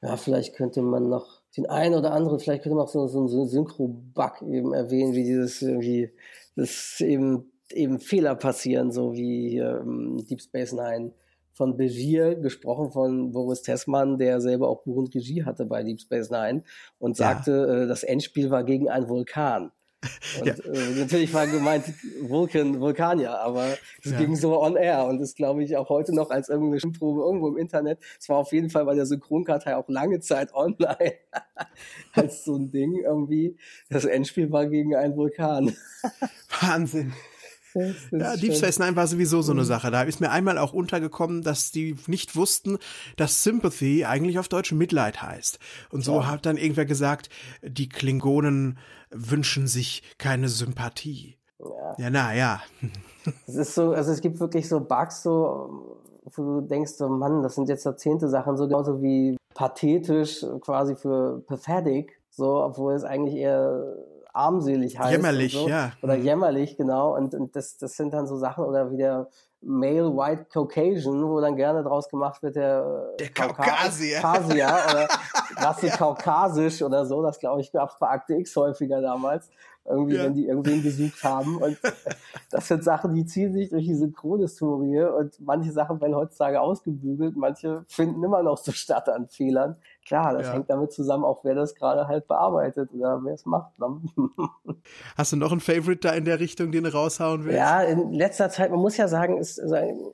Ja, vielleicht könnte man noch den einen oder anderen, vielleicht könnte man auch so, so einen Synchro-Bug eben erwähnen, wie dieses irgendwie, das eben, eben Fehler passieren, so wie ähm, Deep Space Nine von Begier, gesprochen von Boris Tessmann, der selber auch Buch und Regie hatte bei Deep Space Nine und sagte, ja. äh, das Endspiel war gegen einen Vulkan. Und ja. äh, natürlich war gemeint Vulkan, Vulkanier, aber es ja. ging so on air und ist, glaube ich, auch heute noch als irgendeine Stimmprobe irgendwo im Internet. Es war auf jeden Fall bei der Synchronkartei auch lange Zeit online als so ein Ding irgendwie. Das Endspiel war gegen einen Vulkan. Wahnsinn. Ja, Deep Space Nine war sowieso so eine mhm. Sache. Da ist mir einmal auch untergekommen, dass die nicht wussten, dass Sympathy eigentlich auf Deutsch Mitleid heißt. Und so ja. hat dann irgendwer gesagt, die Klingonen wünschen sich keine Sympathie. Ja, ja na ja. Es ist so, also es gibt wirklich so Bugs, so, wo du denkst, so, Mann, das sind jetzt Jahrzehnte Sachen, so genauso wie pathetisch quasi für pathetic, so, obwohl es eigentlich eher armselig heißt. Jämmerlich, so. ja. Oder mhm. jämmerlich, genau. Und, und das, das sind dann so Sachen, oder wie der Male White Caucasian, wo dann gerne draus gemacht wird, der, der Kaukasier. Kaukasier oder Rasse ja. Kaukasisch oder so. Das glaube ich gab es bei Akte X häufiger damals irgendwie, ja. wenn die irgendwen gesucht haben. Und das sind Sachen, die ziehen sich durch die Synchronhistorie und manche Sachen werden heutzutage ausgebügelt, manche finden immer noch so statt an Fehlern. Klar, das ja. hängt damit zusammen, auch wer das gerade halt bearbeitet oder wer es macht. Ne? Hast du noch ein Favorite da in der Richtung, den du raushauen willst? Ja, in letzter Zeit, man muss ja sagen, ist,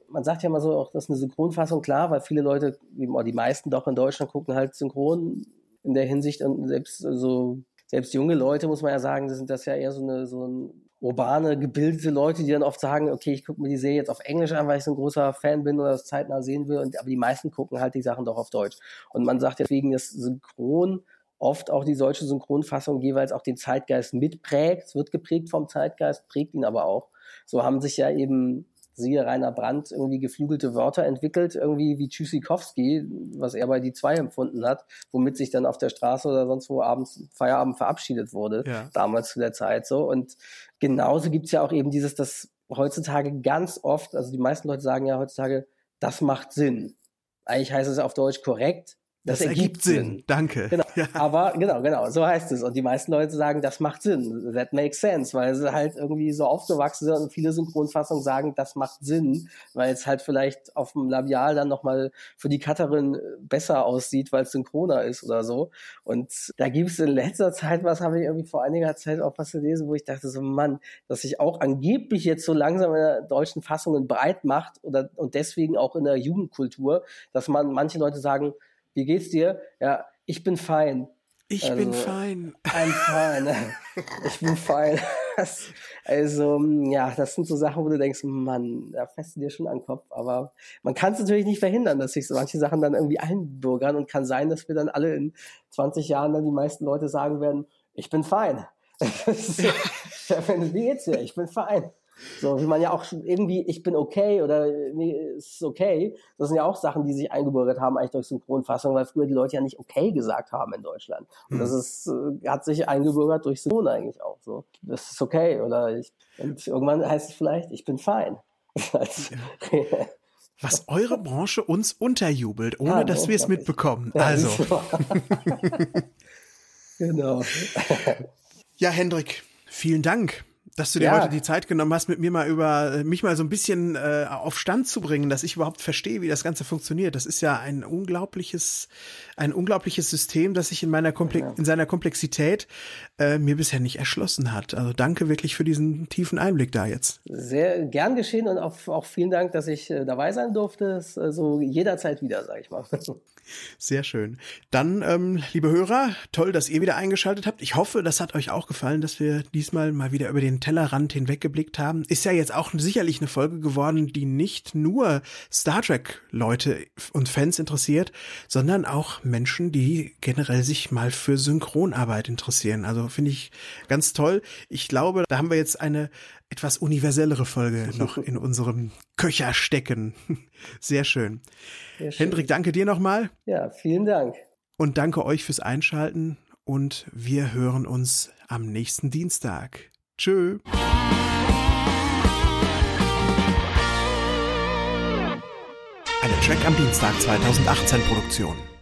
man sagt ja mal so, auch das ist eine Synchronfassung, klar, weil viele Leute, die meisten doch in Deutschland gucken halt synchron in der Hinsicht und selbst so selbst junge Leute, muss man ja sagen, das sind das ja eher so eine so ein urbane, gebildete Leute, die dann oft sagen, okay, ich gucke mir die Serie jetzt auf Englisch an, weil ich so ein großer Fan bin oder das zeitnah sehen will. Und, aber die meisten gucken halt die Sachen doch auf Deutsch. Und man sagt deswegen, dass Synchron oft auch die deutsche Synchronfassung jeweils auch den Zeitgeist mitprägt. Wird geprägt vom Zeitgeist, prägt ihn aber auch. So haben sich ja eben siehe Rainer Brandt, irgendwie geflügelte Wörter entwickelt, irgendwie wie Tschüssikowski, was er bei die zwei empfunden hat, womit sich dann auf der Straße oder sonst wo abends Feierabend verabschiedet wurde, ja. damals zu der Zeit so. Und genauso gibt's ja auch eben dieses, das heutzutage ganz oft, also die meisten Leute sagen ja heutzutage, das macht Sinn. Eigentlich heißt es auf Deutsch korrekt, das, das ergibt, Sinn. Sinn. Danke. Genau. Ja. Aber genau, genau, so heißt es. Und die meisten Leute sagen, das macht Sinn. That makes sense, weil sie halt irgendwie so aufgewachsen sind und viele Synchronfassungen sagen, das macht Sinn, weil es halt vielleicht auf dem Labial dann nochmal für die Cutterin besser aussieht, weil es synchroner ist oder so. Und da gibt es in letzter Zeit was, habe ich irgendwie vor einiger Zeit auch was gelesen, wo ich dachte so, Mann, dass sich auch angeblich jetzt so langsam in der deutschen Fassungen breit macht oder und deswegen auch in der Jugendkultur, dass man manche Leute sagen, wie geht's dir? Ja, ich bin fein. Ich also, bin fein. I'm fine. ich bin fein. also, ja, das sind so Sachen, wo du denkst, Mann, da fässt du dir schon an den Kopf. Aber man kann es natürlich nicht verhindern, dass sich so manche Sachen dann irgendwie einbürgern und kann sein, dass wir dann alle in 20 Jahren dann die meisten Leute sagen werden, ich bin fein. Wie geht's dir? Ich bin fein. So, wie man ja auch irgendwie, ich bin okay oder nee, ist okay. Das sind ja auch Sachen, die sich eingebürgert haben, eigentlich durch Synchronfassung, weil früher die Leute ja nicht okay gesagt haben in Deutschland. Und das hm. ist, äh, hat sich eingebürgert durch Synchron eigentlich auch so. Das ist okay. Oder ich, und irgendwann heißt es vielleicht, ich bin fein. Was eure Branche uns unterjubelt, ohne ja, dass wir es mitbekommen. Ja, also. genau. Ja, Hendrik, vielen Dank dass du dir ja. heute die Zeit genommen hast, mit mir mal über äh, mich mal so ein bisschen äh, auf Stand zu bringen, dass ich überhaupt verstehe, wie das Ganze funktioniert. Das ist ja ein unglaubliches, ein unglaubliches System, das sich in meiner Komple ja. in seiner Komplexität äh, mir bisher nicht erschlossen hat. Also danke wirklich für diesen tiefen Einblick da jetzt. Sehr gern geschehen und auch, auch vielen Dank, dass ich äh, dabei sein durfte. So also jederzeit wieder, sage ich mal. Sehr schön. Dann, ähm, liebe Hörer, toll, dass ihr wieder eingeschaltet habt. Ich hoffe, das hat euch auch gefallen, dass wir diesmal mal wieder über den Tellerrand hinweggeblickt haben. Ist ja jetzt auch sicherlich eine Folge geworden, die nicht nur Star Trek Leute und Fans interessiert, sondern auch Menschen, die generell sich mal für Synchronarbeit interessieren. Also finde ich ganz toll. Ich glaube, da haben wir jetzt eine etwas universellere Folge noch in unserem Köcher stecken. Sehr schön. Sehr schön. Hendrik, danke dir nochmal. Ja, vielen Dank. Und danke euch fürs Einschalten und wir hören uns am nächsten Dienstag. Tschö. Eine Track am Dienstag 2018 Produktion.